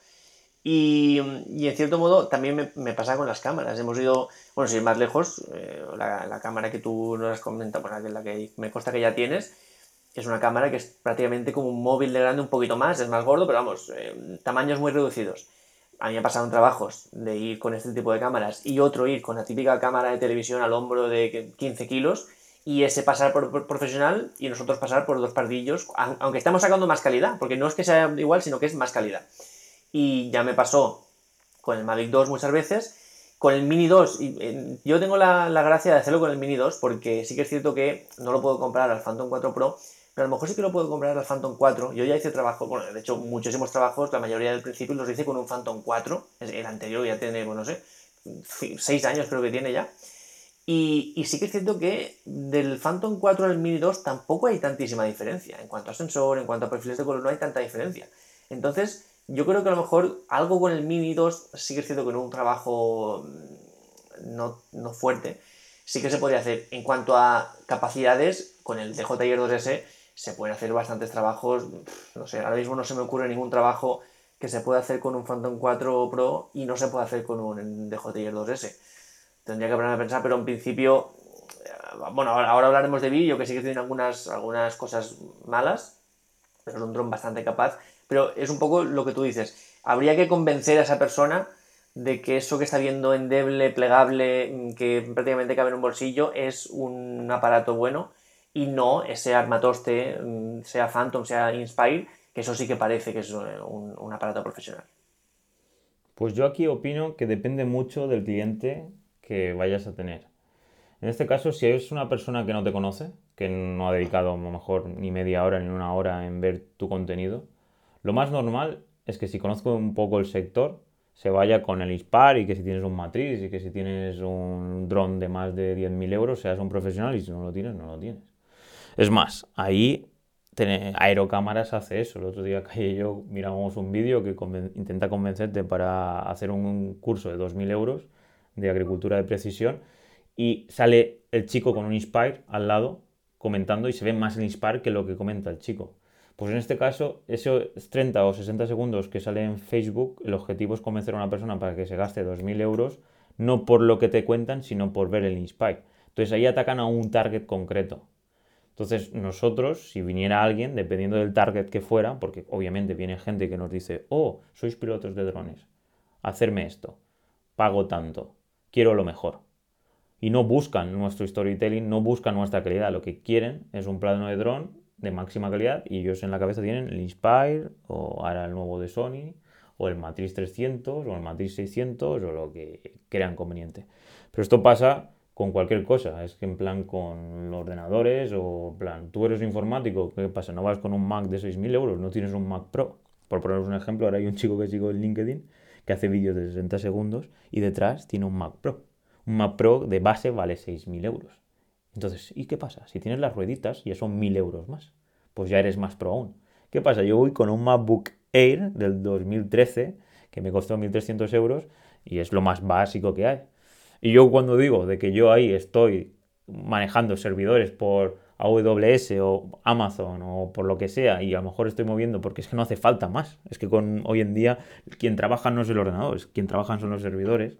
Y, en cierto modo también me, me, pasa con las cámaras. Hemos ido, bueno, si ir más lejos, eh, la, cámara que tú nos has comentado, bueno, la que me consta que ya tienes, es una cámara que es prácticamente como un móvil de grande un poquito más, es más gordo, pero vamos, eh, tamaños muy reducidos. A mí me en trabajos de ir con este tipo de cámaras y otro ir con la típica cámara de televisión al hombro de 15 kilos y ese pasar por, profesional y nosotros pasar por dos pardillos, aunque estamos sacando más calidad, porque no es que sea igual, sino que es más calidad. Y ya me pasó con el Mavic 2 muchas veces, con el Mini 2, y, eh, yo tengo la, la, gracia de hacerlo con el Mini 2 porque sí que es cierto que no lo puedo comprar al Phantom 4 Pro, pero a lo mejor sí que lo puedo comprar al Phantom 4. Yo ya hice trabajo, bueno, de hecho muchísimos trabajos, la mayoría del principio los hice con un Phantom 4, el anterior ya tiene, bueno, no sé, 6 años creo que tiene ya. Y, y, sí que es cierto que del Phantom 4 al Mini 2 tampoco hay tantísima diferencia. En cuanto a sensor, en cuanto a perfiles de color, no hay tanta diferencia. Entonces, yo creo que a lo mejor algo con el Mini 2 sí que es cierto que en un trabajo mm, no, no fuerte sí que se podría hacer. En cuanto a capacidades, con el DJI 2S se pueden hacer bastantes trabajos. No sé, ahora mismo no se me ocurre ningún trabajo que se pueda hacer con un Phantom 4 Pro y no se puede hacer con un DJI 2S. Tendría que ponerme a pensar, pero en principio, eh, bueno, ahora, hablaremos de vídeo, que sí que tiene algunas, algunas cosas malas, pero es un dron bastante capaz. Pero es un poco lo que tú dices. Habría que convencer a esa persona de que eso que está viendo endeble, plegable, que prácticamente cabe en un bolsillo, es un aparato bueno y no ese armatoste, mm, sea Phantom, sea Inspire, que eso sí que parece que es un, aparato profesional. Pues yo aquí opino que depende mucho del cliente que vayas a tener. En este caso, si es una persona que no te conoce, que no ha dedicado a lo mejor ni media hora ni una hora en ver tu contenido, lo más normal es que si conozco un poco el sector, se vaya con el Inspire y que si tienes un matriz y que si tienes un dron de más de 10.000 euros seas un profesional y si no lo tienes, no lo tienes. Es más, ahí Aerocámaras hace eso. El otro día que yo miramos un vídeo que intenta convencerte para hacer un curso de 2.000 euros de agricultura de precisión y sale el chico con un Inspire al lado comentando y se ve más el Inspire que lo que comenta el chico. Pues en este caso, esos 30 o 60 segundos que sale en Facebook, el objetivo es convencer a una persona para que se gaste 2.000 euros, no por lo que te cuentan, sino por ver el Inspire. Entonces ahí atacan a un target concreto. Entonces nosotros, si viniera alguien, dependiendo del target que fuera, porque obviamente viene gente que nos dice, oh, sois pilotos de drones, hacerme esto, pago tanto, quiero lo mejor. Y no buscan nuestro storytelling, no buscan nuestra calidad, lo que quieren es un plano de dron de máxima calidad y ellos en la cabeza tienen el Inspire o ahora el nuevo de Sony o el Matrix 300 o el Matrix 600 o lo que crean conveniente. Pero esto pasa con cualquier cosa, es que en plan con ordenadores o en plan, tú eres informático, ¿qué pasa? No vas con un Mac de 6.000 euros, no tienes un Mac Pro. Por poneros un ejemplo, ahora hay un chico que sigo en LinkedIn que hace vídeos de 60 segundos y detrás tiene un Mac Pro. Un Mac Pro de base vale 6.000 euros. Entonces, ¿y qué pasa? Si tienes las rueditas, ya son 1.000 euros más. Pues ya eres más pro aún. ¿Qué pasa? Yo voy con un MacBook Air del 2013 que me costó 1.300 euros y es lo más básico que hay. Y yo cuando digo de que yo ahí estoy manejando servidores por AWS o Amazon o por lo que sea y a lo mejor estoy moviendo porque es que no hace falta más. Es que con hoy en día quien trabaja no es el ordenador, es quien trabaja son los servidores.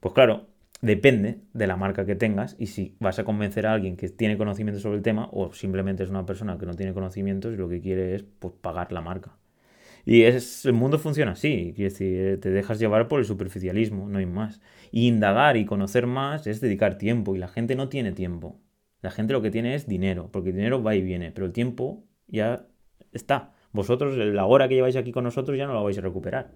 Pues claro, depende de la marca que tengas y si vas a convencer a alguien que tiene conocimiento sobre el tema o simplemente es una persona que no tiene conocimientos y lo que quiere es pues, pagar la marca. Y es, el mundo funciona así, quiere decir, te dejas llevar por el superficialismo, no hay más. Y indagar y conocer más es dedicar tiempo y la gente no tiene tiempo. La gente lo que tiene es dinero, porque el dinero va y viene, pero el tiempo ya está. Vosotros, la hora que lleváis aquí con nosotros ya no la vais a recuperar.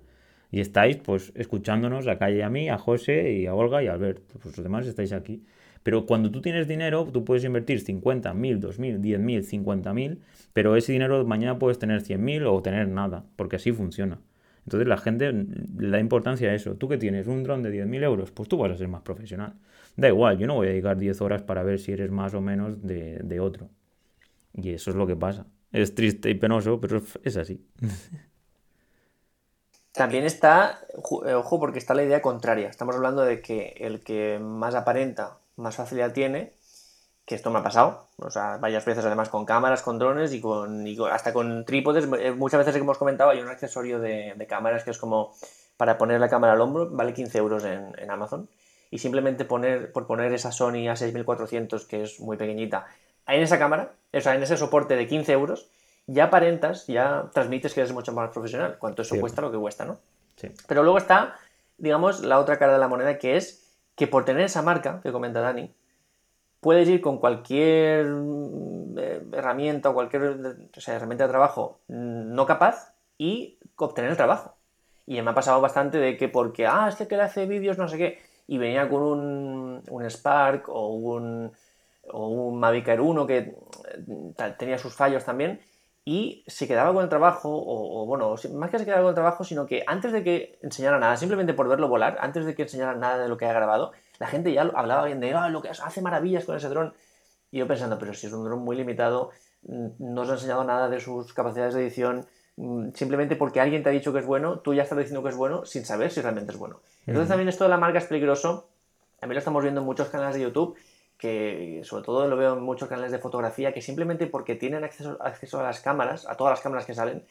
Y estáis pues escuchándonos a Calle a mí, a José y a Olga y a Albert. Pues los demás estáis aquí. Pero cuando tú tienes dinero, tú puedes invertir 50, 1000, 2000, 10.000, 50.000, pero ese dinero mañana puedes tener 100.000 o tener nada, porque así funciona. Entonces la gente le da importancia a eso. Tú que tienes un dron de 10.000 euros, pues tú vas a ser más profesional. Da igual, yo no voy a dedicar 10 horas para ver si eres más o menos de, de otro. Y eso es lo que pasa. Es triste y penoso, pero es así. También está, eh, ojo, porque está la idea contraria. Estamos hablando de que el que más aparenta más facilidad tiene, que esto me ha pasado, o sea, varias veces además con cámaras, con drones y con, hasta con trípodes. Eh, muchas veces que hemos comentado hay un accesorio de, cámaras que es como para poner la cámara al hombro, vale 15 euros en, Amazon. Y simplemente poner, por poner esa Sony A6400, que es muy pequeñita, en esa cámara, o sea, en ese soporte de 15 euros, ya aparentas, ya transmites que eres mucho más profesional. Cuánto eso cuesta lo que cuesta, ¿no? Sí. Pero luego está, digamos, la otra cara de la moneda que es que por tener esa marca que comenta Dani, puedes ir con cualquier mm, eh, herramienta o cualquier herramienta de trabajo no capaz y obtener el trabajo. Y me ha pasado bastante de que porque, ah, es que, que hace vídeos, no sé qué, y venía con un, un Spark o un, o un Mavic Air 1 que eh, tenía sus fallos también, y se quedaba con el trabajo, o, bueno, más que se quedaba con el trabajo, sino que antes de que enseñara nada, simplemente por verlo volar, antes de que enseñara nada de lo que ha grabado, la gente ya hablaba bien de, ah, lo que hace maravillas con ese dron. Y yo pensando, pero si es un dron muy limitado, mm, no os ha enseñado nada de sus capacidades de edición, mm, simplemente porque alguien te ha dicho que es bueno, tú ya estás diciendo que es bueno sin saber si realmente es bueno. Entonces también esto de la marca es peligroso, también lo estamos viendo en muchos canales de YouTube, que sobre todo lo veo en muchos canales de fotografía, que simplemente porque tienen acceso, acceso a las cámaras, a todas las cámaras que salen,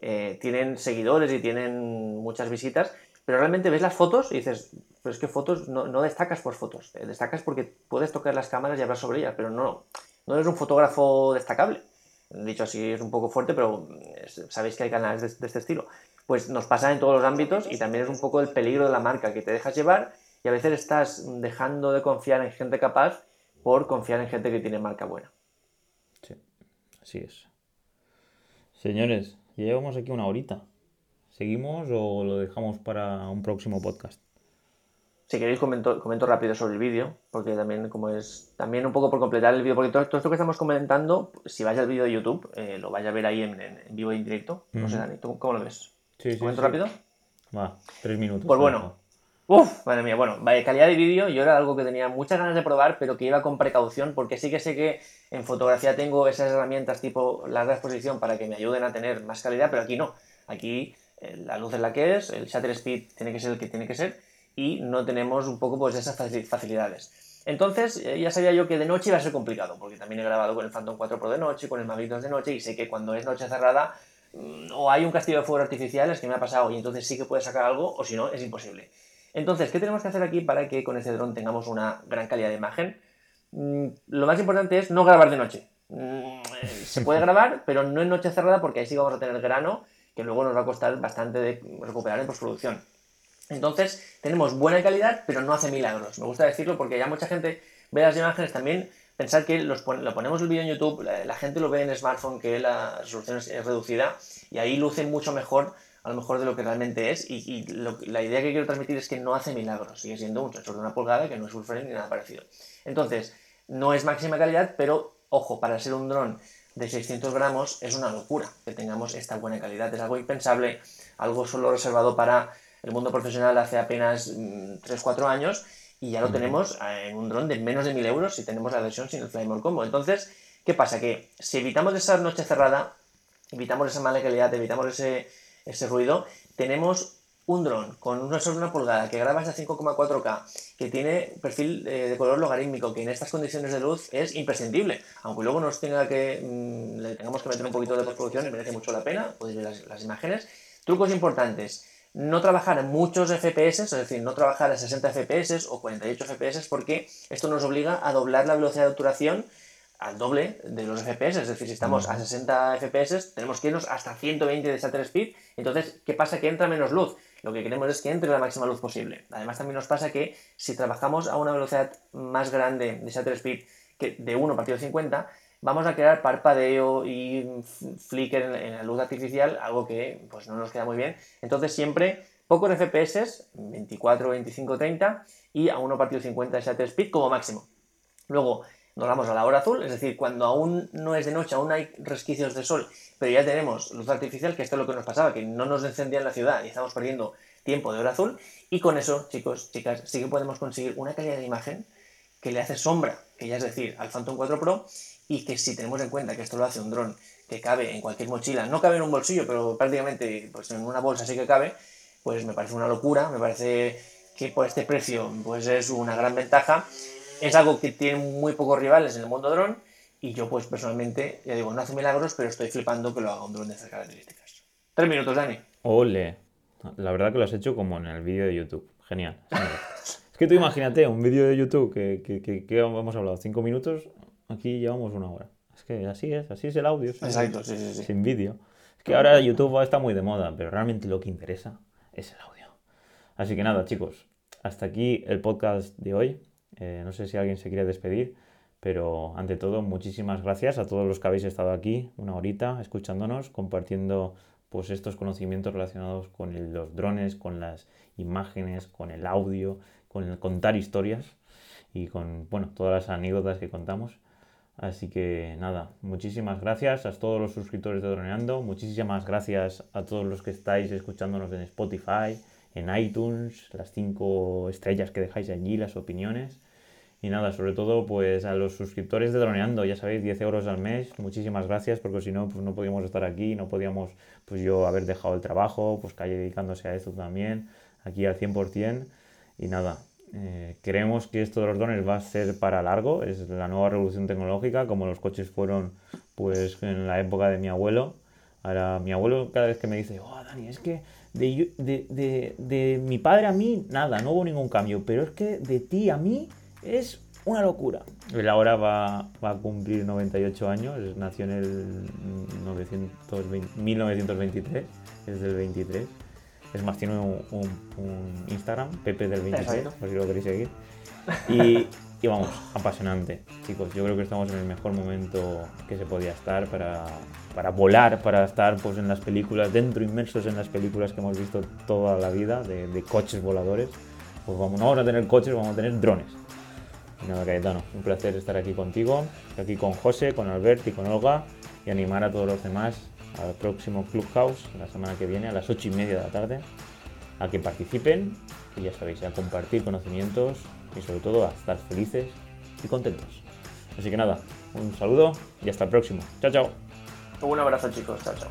eh, tienen seguidores y tienen muchas visitas, pero realmente ves las fotos y dices, pero es que fotos no, destacas por fotos, eh, destacas porque puedes tocar las cámaras y hablar sobre ellas, pero no, no eres un fotógrafo destacable. Dicho así es un poco fuerte, pero sabéis que hay canales de, de este estilo. Pues nos pasa en todos los ámbitos y también es un poco el peligro de la marca, que te dejas llevar y a veces estás dejando de confiar en gente capaz por confiar en gente que tiene marca buena. Sí, así es. Señores, llevamos aquí una horita. ¿Seguimos o lo dejamos para un próximo podcast? Si queréis comento, comento rápido sobre el vídeo, porque también como es también un poco por completar el vídeo, porque todo, esto que estamos comentando, si vais al vídeo de YouTube, eh, lo vais a ver ahí en, vivo y en directo. No sé, Dani, ¿tú cómo lo ves? Sí, ¿Comento rápido? Va, tres minutos. Pues bueno, Uf, madre mía, bueno, calidad de vídeo, yo era algo que tenía muchas ganas de probar, pero que iba con precaución, porque sí que sé que en fotografía tengo esas herramientas tipo larga exposición para que me ayuden a tener más calidad, pero aquí no. Aquí eh, la luz es la que es, el shutter speed tiene que ser el que tiene que ser, y no tenemos un poco pues esas facilidades. Entonces, eh, ya sabía yo que de noche iba a ser complicado, porque también he grabado con el Phantom 4 Pro de noche, con el Mavic 2 de noche, y sé que cuando es noche cerrada, mm, o hay un castillo de fuego artificial, es que me ha pasado, y entonces sí que puedes sacar algo, o si no, es imposible. Entonces, ¿qué tenemos que hacer aquí para que con este dron tengamos una gran calidad de imagen? Mm, lo más importante es no grabar de noche. Mm, se puede grabar, pero no en noche cerrada, porque ahí sí vamos a tener grano, que luego nos va a costar bastante de recuperar en postproducción. Entonces, tenemos buena calidad, pero no hace milagros. Me gusta decirlo porque ya mucha gente ve las imágenes también. Pensar que los lo ponemos el vídeo en YouTube, la, gente lo ve en smartphone, que la resolución es, reducida y ahí luce mucho mejor, a lo mejor de lo que realmente es. Y, la idea que quiero transmitir es que no hace milagros, sigue siendo un sensor de una pulgada que no es full frame ni nada parecido. Entonces, no es máxima calidad, pero ojo, para ser un dron de 600 gramos es una locura que tengamos esta buena calidad. Es algo impensable, algo solo reservado para el mundo profesional hace apenas 3-4 mm, años y ya lo tenemos eh, en un dron de menos de 1000 euros si tenemos la versión sin el Flymore Combo. Entonces, ¿qué pasa? Que si evitamos esa noche cerrada, evitamos esa mala calidad, evitamos ese, ese ruido, tenemos un dron con un sensor de una pulgada que graba hasta 5,4K, que tiene perfil eh, de color logarítmico, que en estas condiciones de luz es imprescindible. Aunque luego nos tenga que, mm, le tengamos que meter un poquito de postproducción, merece mucho la pena, podéis ver las, las imágenes. Trucos importantes no trabajar en muchos FPS, es decir, no trabajar a 60 FPS o 48 FPS porque esto nos obliga a doblar la velocidad de obturación al doble de los FPS, es decir, si estamos a 60 FPS tenemos que irnos hasta 120 de shutter speed, entonces, ¿qué pasa? Que entra menos luz, lo que queremos es que entre la máxima luz posible. Además también nos pasa que si trabajamos a una velocidad más grande de shutter speed que de 1 partido 50, vamos a crear parpadeo y flicker en, la luz artificial, algo que pues no nos queda muy bien. Entonces siempre pocos FPS, 24, 25, 30 y a 1 partido 50 de shutter speed como máximo. Luego nos vamos a la hora azul, es decir, cuando aún no es de noche, aún hay resquicios de sol, pero ya tenemos luz artificial, que esto es lo que nos pasaba, que no nos encendía en la ciudad y estamos perdiendo tiempo de hora azul. Y con eso, chicos, chicas, sí que podemos conseguir una calidad de imagen que le hace sombra, que ya es decir, al Phantom 4 Pro y que si tenemos en cuenta que esto lo hace un dron que cabe en cualquier mochila, no cabe en un bolsillo, pero prácticamente pues en una bolsa sí que cabe, pues me parece una locura, me parece que por este precio pues es una gran ventaja. Es algo que tiene muy pocos rivales en el mundo dron y yo pues personalmente, ya digo, no hace milagros, pero estoy flipando que lo haga un dron de estas características. Tres minutos, Dani. Ole. La verdad que lo has hecho como en el vídeo de YouTube. Genial. es que tú imagínate un vídeo de YouTube que, que, que, que hemos hablado cinco minutos, Aquí llevamos una hora. Es que así es, así es el audio. Exacto, sí, sí, sí. Sin vídeo. Es que ahora YouTube está muy de moda, pero realmente lo que interesa es el audio. Así que nada, chicos, hasta aquí el podcast de hoy. Eh, no sé si alguien se quiere despedir, pero ante todo, muchísimas gracias a todos los que habéis estado aquí una horita escuchándonos, compartiendo pues estos conocimientos relacionados con los drones, con las imágenes, con el audio, con el contar historias y con bueno, todas las anécdotas que contamos. Así que nada, muchísimas gracias a todos los suscriptores de Droneando, muchísimas gracias a todos los que estáis escuchándonos en Spotify, en iTunes, las cinco estrellas que dejáis allí, las opiniones. Y nada, sobre todo pues a los suscriptores de Droneando, ya sabéis, 10 euros al mes, muchísimas gracias porque si no, pues no podíamos estar aquí, no podíamos pues yo haber dejado el trabajo, pues Calle dedicándose a esto también, aquí al 100%. Y nada, eh, creemos que esto de los drones va a ser para largo, es la nueva revolución tecnológica, como los coches fueron pues en la época de mi abuelo. Ahora, mi abuelo cada vez que me dice, oh, Dani, es que de, de, de, mi padre a mí, nada, no hubo ningún cambio, pero es que de ti a mí es una locura. Él ahora va, va a cumplir 98 años, nació en el 1923, es del 23. Es más, tiene un, Instagram, Pepe del 26, por si lo queréis seguir. Y, y, vamos, apasionante. Chicos, yo creo que estamos en el mejor momento que se podía estar para, para volar, para estar pues, en las películas, dentro inmersos en las películas que hemos visto toda la vida de, de coches voladores. Pues vamos, no vamos a tener coches, vamos a tener drones. Nada, Cayetano, un placer estar aquí contigo, aquí con José, con Albert y con Olga y animar a todos los demás al próximo Clubhouse la semana que viene a las 8 y media de la tarde a que participen y ya sabéis, a compartir conocimientos y sobre todo a estar felices y contentos. Así que nada, un saludo y hasta el próximo. Chao, chao. Un abrazo chicos, chao, chao.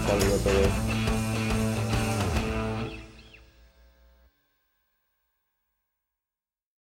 Un saludo a todos.